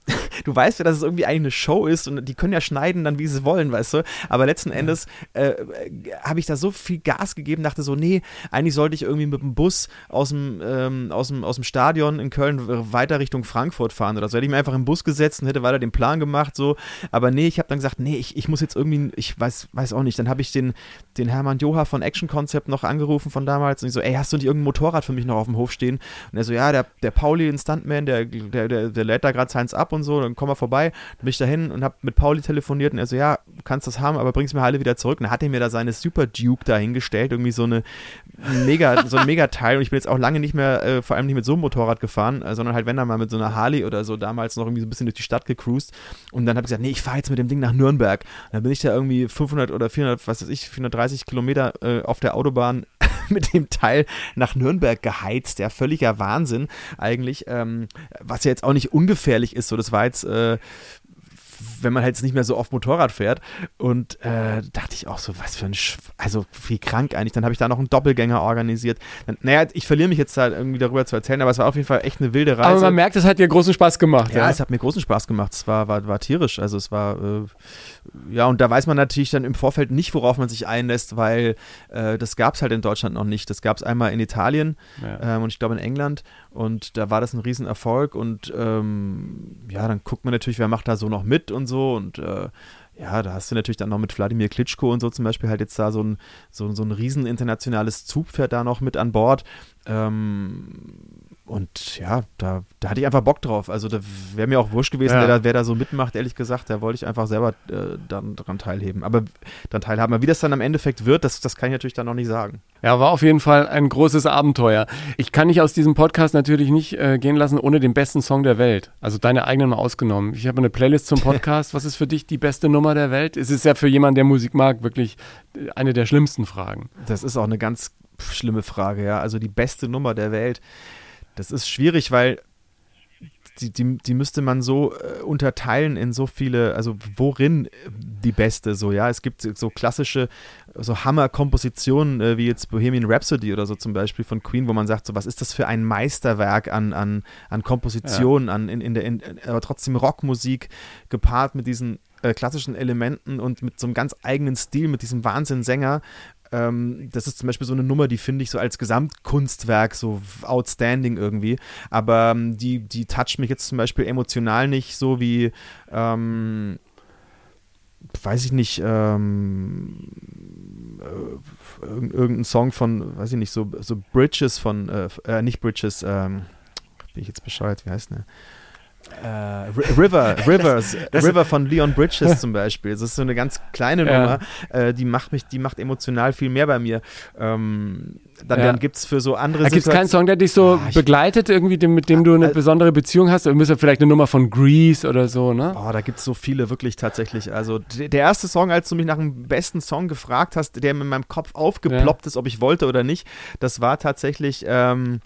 du weißt ja, dass es irgendwie eigentlich eine Show ist und die können ja schneiden dann, wie sie wollen, weißt du. Aber letzten Endes äh, habe ich da so viel Gas gegeben, dachte so, nee, eigentlich sollte ich irgendwie mit dem Bus aus dem, ähm, aus dem, aus dem Stadion in Köln weiter Richtung Frankfurt fahren oder so. Hätte ich mir einfach im Bus gesetzt und hätte weiter den Plan gemacht, so. Aber nee, ich habe dann gesagt, nee, ich, ich muss jetzt irgendwie, ich weiß, weiß auch nicht. Dann habe ich den, den Hermann Joha von Action Concept noch angerufen von damals und ich so, ey, hast du nicht irgendein Motorrad für mich noch auf dem Hof stehen? Und er so, ja, der, der Pauli, ein Stuntman, der, der, der, der lädt da gerade seins ab und so äh, komm mal vorbei. Dann bin ich dahin und habe mit Pauli telefoniert und er so, ja, kannst das haben, aber bring's mir alle wieder zurück. Und dann hat er mir da seine Super Duke dahingestellt, irgendwie so eine mega, so ein Megateil. Und ich bin jetzt auch lange nicht mehr, äh, vor allem nicht mit so einem Motorrad gefahren, äh, sondern halt, wenn dann mal mit so einer Harley oder so damals noch irgendwie so ein bisschen durch die Stadt gecruised. Und dann habe ich gesagt, nee, ich fahre jetzt mit dem Ding nach Nürnberg. Und dann bin ich da irgendwie 500 oder 400, was weiß ich, 430 Kilometer äh, auf der Autobahn mit dem Teil nach Nürnberg geheizt. Ja, völliger Wahnsinn eigentlich. Ähm, was ja jetzt auch nicht ungefährlich ist. So, das war jetzt äh, wenn man halt jetzt nicht mehr so oft Motorrad fährt. Und äh, dachte ich auch so, was für ein, Sch also wie krank eigentlich. Dann habe ich da noch einen Doppelgänger organisiert. Dann, naja, ich verliere mich jetzt da irgendwie darüber zu erzählen, aber es war auf jeden Fall echt eine wilde Reise. Aber man merkt, es hat dir großen Spaß gemacht. Ja, ja? es hat mir großen Spaß gemacht. Es war, war, war tierisch. Also es war, äh, ja, und da weiß man natürlich dann im Vorfeld nicht, worauf man sich einlässt, weil äh, das gab es halt in Deutschland noch nicht. Das gab es einmal in Italien ja. ähm, und ich glaube in England. Und da war das ein Riesenerfolg. Und ähm, ja, dann guckt man natürlich, wer macht da so noch mit und so. Und äh, ja, da hast du natürlich dann noch mit Wladimir Klitschko und so zum Beispiel halt jetzt da so ein, so, so ein riesen internationales Zugpferd da noch mit an Bord. Ähm, und ja, da, da hatte ich einfach Bock drauf. Also da wäre mir auch wurscht gewesen, ja. wer, da, wer da so mitmacht, ehrlich gesagt. Da wollte ich einfach selber äh, dann dran teilhaben. Aber dann teilhaben. Aber wie das dann am Endeffekt wird, das, das kann ich natürlich dann noch nicht sagen. Ja, war auf jeden Fall ein großes Abenteuer. Ich kann dich aus diesem Podcast natürlich nicht äh, gehen lassen ohne den besten Song der Welt. Also deine eigenen mal ausgenommen. Ich habe eine Playlist zum Podcast. Was ist für dich die beste Nummer der Welt? Es ist ja für jemanden, der Musik mag, wirklich eine der schlimmsten Fragen. Das ist auch eine ganz schlimme Frage, ja. Also die beste Nummer der Welt. Das ist schwierig, weil die, die, die müsste man so äh, unterteilen in so viele, also worin die beste so, ja. Es gibt so klassische, so Hammer-Kompositionen, äh, wie jetzt Bohemian Rhapsody oder so zum Beispiel von Queen, wo man sagt, so, was ist das für ein Meisterwerk an, an, an Kompositionen, ja. an, in, in der, in, aber trotzdem Rockmusik gepaart mit diesen äh, klassischen Elementen und mit so einem ganz eigenen Stil, mit diesem Wahnsinn-Sänger, ähm, das ist zum Beispiel so eine Nummer, die finde ich so als Gesamtkunstwerk so outstanding irgendwie. Aber ähm, die, die toucht mich jetzt zum Beispiel emotional nicht so wie, ähm, weiß ich nicht, ähm, äh, irgendein Song von, weiß ich nicht, so, so Bridges von, äh, äh nicht Bridges, ähm, bin ich jetzt bescheuert, wie heißt der? Äh, River, Rivers, das, River von Leon Bridges zum Beispiel. Das ist so eine ganz kleine Nummer, ja. äh, die macht mich, die macht emotional viel mehr bei mir. Ähm, dann, ja. dann gibt es für so andere Da gibt es keinen Song, der dich so oh, begleitet, irgendwie, dem, mit dem du eine äh, besondere Beziehung hast? Oder müsste vielleicht eine Nummer von Grease oder so, ne? Oh, da gibt es so viele, wirklich tatsächlich. Also der erste Song, als du mich nach dem besten Song gefragt hast, der in meinem Kopf aufgeploppt ja. ist, ob ich wollte oder nicht, das war tatsächlich ähm,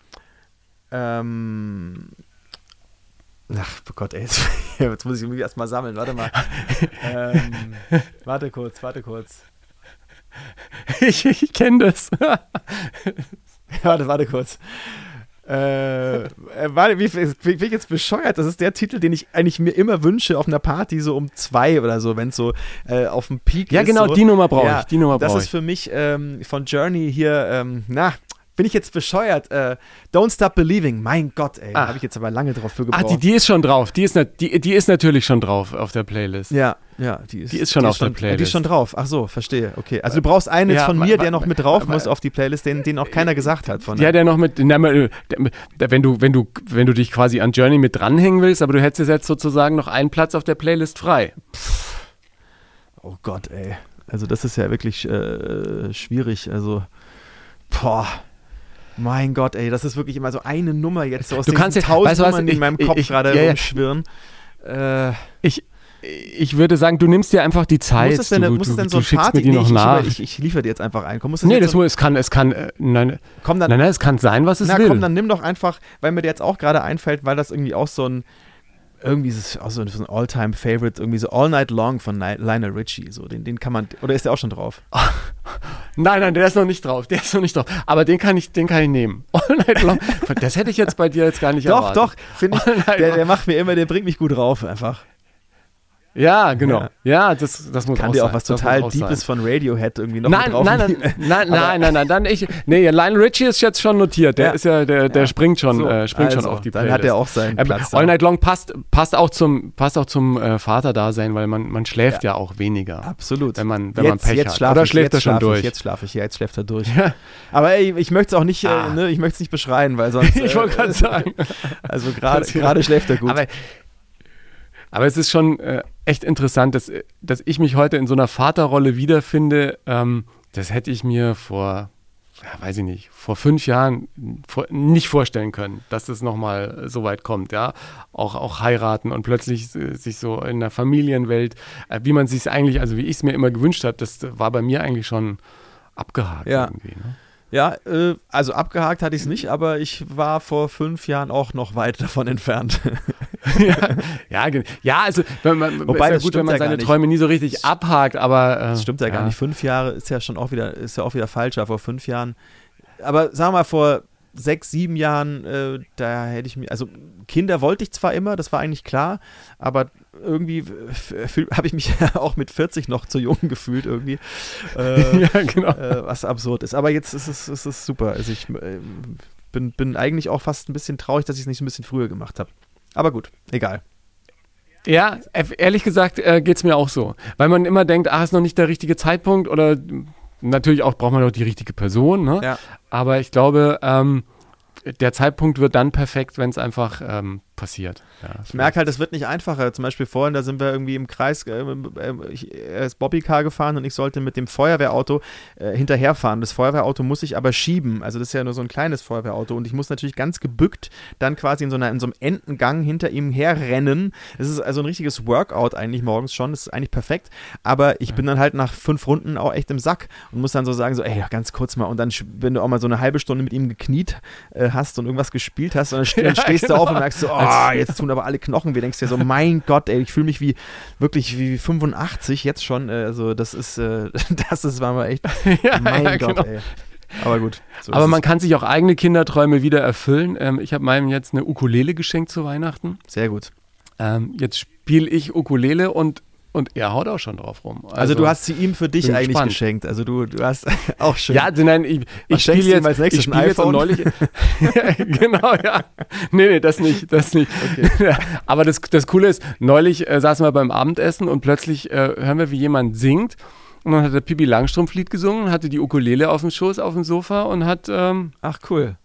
ähm, Ach oh Gott, ey, jetzt, jetzt muss ich mich erstmal sammeln. Warte mal. ähm, warte kurz, warte kurz. Ich, ich kenne das. warte, warte kurz. Äh, äh warte, wie, wie, wie jetzt bescheuert? Das ist der Titel, den ich eigentlich mir immer wünsche auf einer Party, so um zwei oder so, wenn es so äh, auf dem Peak ja, ist. Ja, genau, so. die Nummer brauche ja, ich. Die Nummer das ist für mich ähm, von Journey hier, ähm, na, bin ich jetzt bescheuert? Äh, Don't Stop Believing. Mein Gott, ey. Ah. Habe ich jetzt aber lange drauf für gebraucht. Ah, die, die ist schon drauf. Die ist, die, die ist natürlich schon drauf auf der Playlist. Ja, ja. Die ist, die ist schon die auf ist der Playlist. Die ist schon drauf. Ach so, verstehe. Okay. Also du brauchst einen ja, von mir, der noch mit drauf muss auf die Playlist, den, den auch keiner gesagt hat. Von ja, der noch mit, na, wenn du, wenn du, wenn du dich quasi an Journey mit dranhängen willst, aber du hättest jetzt sozusagen noch einen Platz auf der Playlist frei. Oh Gott, ey. Also das ist ja wirklich äh, schwierig. Also, boah. Mein Gott, ey, das ist wirklich immer so eine Nummer jetzt so aus du kannst tausend weißt du Nummern, die in meinem Kopf gerade ja, rumschwirren. Äh, ich, ich würde sagen, du nimmst dir einfach die Zeit. Muss es denn, du, muss es denn so ein Party, mir die noch ich, nach. Ich, ich, liefere dir jetzt einfach ein. Komm, muss nee, das so es kann, es kann, äh, nein, komm dann, nein, nein, es kann sein, was es na, will. komm, dann nimm doch einfach, weil mir der jetzt auch gerade einfällt, weil das irgendwie auch so ein, irgendwie ist es auch so ein All-Time-Favorite, irgendwie so All Night Long von Lionel Richie. So, den, den kann man, oder ist der auch schon drauf? nein, nein, der ist noch nicht drauf. Der ist noch nicht drauf. Aber den kann ich, den kann ich nehmen. All Night Long. Das hätte ich jetzt bei dir jetzt gar nicht doch, erwartet. Doch, doch. Der, der macht mir immer, der bringt mich gut drauf einfach. Ja, genau. Ja, ja das, das muss Kann auch dir sein. auch was total Deepes von Radiohead irgendwie noch nein, drauf nein, nein, nein, nein, nein, nein, dann ich, nee, Lionel Richie ist jetzt schon notiert, der ja. ist ja, der, der ja. springt schon, so, äh, springt also, schon auf die Playlist. Dann hat er auch seinen ähm, Platz. All Night Long passt, passt auch zum, passt auch zum äh, Vaterdasein, weil man, man schläft ja. auch weniger. Absolut. Wenn man, wenn jetzt, man Pech jetzt hat. Oder schläft er schon durch? Ich, jetzt schlafe ich, ja, jetzt schläft er durch. Aber ey, ich möchte es auch nicht, äh, ah. äh, ne, ich möchte es nicht beschreien, weil sonst. ich wollte gerade sagen. Also gerade schläft er gut. Aber Aber es ist schon äh, echt interessant, dass, dass ich mich heute in so einer Vaterrolle wiederfinde. Ähm, das hätte ich mir vor, ja, weiß ich nicht, vor fünf Jahren vor, nicht vorstellen können, dass das nochmal so weit kommt, ja. Auch, auch heiraten und plötzlich äh, sich so in der Familienwelt, äh, wie man sich eigentlich, also wie ich es mir immer gewünscht habe, das war bei mir eigentlich schon abgehakt Ja. irgendwie. Ne? Ja, äh, also abgehakt hatte ich es nicht, aber ich war vor fünf Jahren auch noch weit davon entfernt. ja, ja, ja, also wenn man, Wobei, ist ja gut, wenn man ja seine. Träume nie so richtig abhakt, aber äh, Das stimmt ja, gar nicht. Fünf Jahre ist ja schon auch wieder, ist ja auch wieder falsch, ja, vor fünf Jahren. Aber sagen wir mal, vor sechs, sieben Jahren, äh, da hätte ich mir, also Kinder wollte ich zwar immer, das war eigentlich klar, aber irgendwie habe ich mich auch mit 40 noch zu jung gefühlt irgendwie. Äh, ja, genau. äh, was absurd ist. Aber jetzt ist es, ist es super. Also ich äh, bin, bin eigentlich auch fast ein bisschen traurig, dass ich es nicht so ein bisschen früher gemacht habe. Aber gut, egal. Ja, ehrlich gesagt äh, geht es mir auch so. Weil man immer denkt, ach, ist noch nicht der richtige Zeitpunkt oder natürlich auch braucht man doch die richtige Person, ne? Ja. Aber ich glaube, ähm, der Zeitpunkt wird dann perfekt, wenn es einfach ähm, passiert. Ja, Ich merke halt, es wird nicht einfacher. Zum Beispiel vorhin, da sind wir irgendwie im Kreis, äh, äh, ich, er ist Bobbycar gefahren und ich sollte mit dem Feuerwehrauto äh, hinterherfahren. Das Feuerwehrauto muss ich aber schieben. Also das ist ja nur so ein kleines Feuerwehrauto und ich muss natürlich ganz gebückt dann quasi in so, einer, in so einem Entengang hinter ihm herrennen. Das ist also ein richtiges Workout eigentlich morgens schon. Das ist eigentlich perfekt. Aber ich bin dann halt nach fünf Runden auch echt im Sack und muss dann so sagen, so, ey, ja, ganz kurz mal. Und dann, wenn du auch mal so eine halbe Stunde mit ihm gekniet äh, hast und irgendwas gespielt hast, und dann, st Ja, dann stehst genau. du auf und merkst so, oh, jetzt tun aber alle Knochen weh. Denkst dir so, mein Gott, ey, ich fühle mich wie wirklich wie 85 jetzt schon. Äh, also das ist, äh, das ist war mal echt, ja, mein ja, Gott, genau. ey. Aber gut. so Aber man es. kann sich auch eigene Kinderträume wieder erfüllen. Ähm, ich habe meinem jetzt eine Ukulele geschenkt zu Weihnachten. sehr gut. Ähm, jetzt spiele ich Ukulele und, und er haut auch schon drauf rum. Also, du hast sie ihm für dich eigentlich gespannt. geschenkt. Also du, du hast auch schön. Ja, also nein, ich, ich spiele jetzt, als nächstes? ich Ein spiele jetzt neulich. genau, ja. Nee, nee, das nicht, das nicht. Aber das, das Coole ist, neulich äh, saßen wir beim Abendessen und plötzlich äh, hören wir, wie jemand singt. Und dann hat der Pippi Langstrumpf-Lied gesungen, hatte die Ukulele auf dem Schoß, auf dem Sofa und hat, ähm, Ach cool.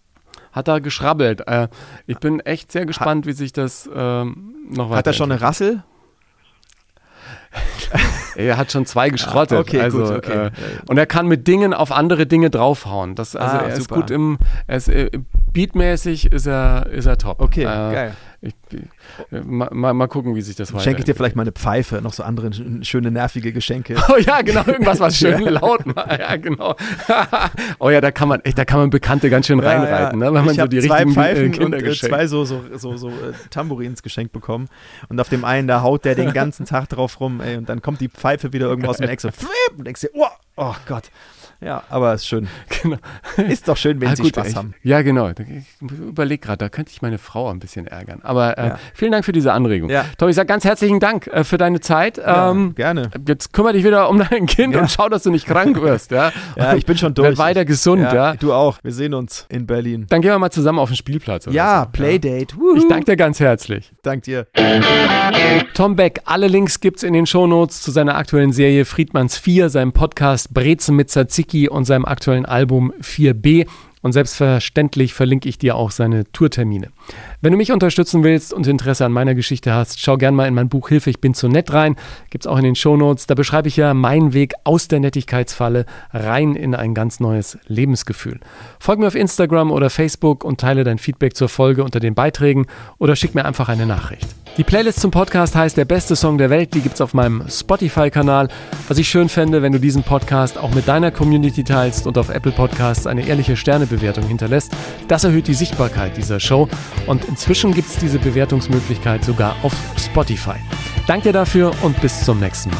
hat da geschrabbelt. Äh, ich bin echt sehr gespannt, wie sich das ähm, noch weiter. Hat er schon eine Rassel? Er hat schon zwei geschrottet. Ah, okay, also, gut, okay. Äh, und er kann mit Dingen auf andere Dinge draufhauen. Das, also Ah, er ist super. gut im, er ist, äh, beatmäßig ist er, ist er top. Okay, äh, geil. Ich, äh, mal, mal, gucken, wie sich das weiterentwickelt. Schenke ich dir vielleicht mal eine Pfeife, noch so andere sch- schöne, nervige Geschenke. Oh ja, genau, irgendwas, was schön laut macht. Ja, genau. oh ja, da kann man, echt, da kann man Bekannte ganz schön reinreiten, ne, wenn man ich so die zwei richtigen Pfeifen äh, und Kinder äh, geschenkt. zwei so, so, so, so äh, Tambourins geschenkt bekommen. Und auf dem einen, da haut der den ganzen Tag drauf rum, ey, und dann kommt die Pfeife wieder irgendwo aus dem flipp, und denkst dir, oh, oh Gott. Ja, aber ist schön. Genau. Ist doch schön, wenn Ah, sie gut, Spaß ich, haben. Ja, genau. Ich überlege gerade, da könnte ich meine Frau ein bisschen ärgern. Aber äh, Ja. vielen Dank für diese Anregung. Ja. Tom, ich sage ganz herzlichen Dank äh, für deine Zeit. Ähm, gerne. Jetzt kümmere dich wieder um dein Kind und schau, dass du nicht krank wirst. Ja, ich bin schon durch. Werd weiter gesund, ja. Du auch. Wir sehen uns in Berlin. Dann gehen wir mal zusammen auf den Spielplatz. Ja, so. Playdate. Ich danke dir ganz herzlich. Dank dir. Tom Beck, alle Links gibt's in den Shownotes zu seiner aktuellen Serie Friedmanns 4, seinem Podcast Brezen mit Tzatziki und seinem aktuellen Album 4b. Und selbstverständlich verlinke ich dir auch seine Tourtermine. Wenn du mich unterstützen willst und Interesse an meiner Geschichte hast, schau gern mal in mein Buch Hilfe, ich bin zu nett rein. Gibt's auch in den Shownotes. Da beschreibe ich ja meinen Weg aus der Nettigkeitsfalle rein in ein ganz neues Lebensgefühl. Folg mir auf Instagram oder Facebook und teile dein Feedback zur Folge unter den Beiträgen oder schick mir einfach eine Nachricht. Die Playlist zum Podcast heißt Der beste Song der Welt. Die gibt's auf meinem Spotify-Kanal. Was ich schön fände, wenn du diesen Podcast auch mit deiner Community teilst und auf Apple Podcasts eine ehrliche Sternebewertung hinterlässt. Das erhöht die Sichtbarkeit dieser Show. Und inzwischen gibt's diese Bewertungsmöglichkeit sogar auf Spotify. Danke dafür und bis zum nächsten Mal.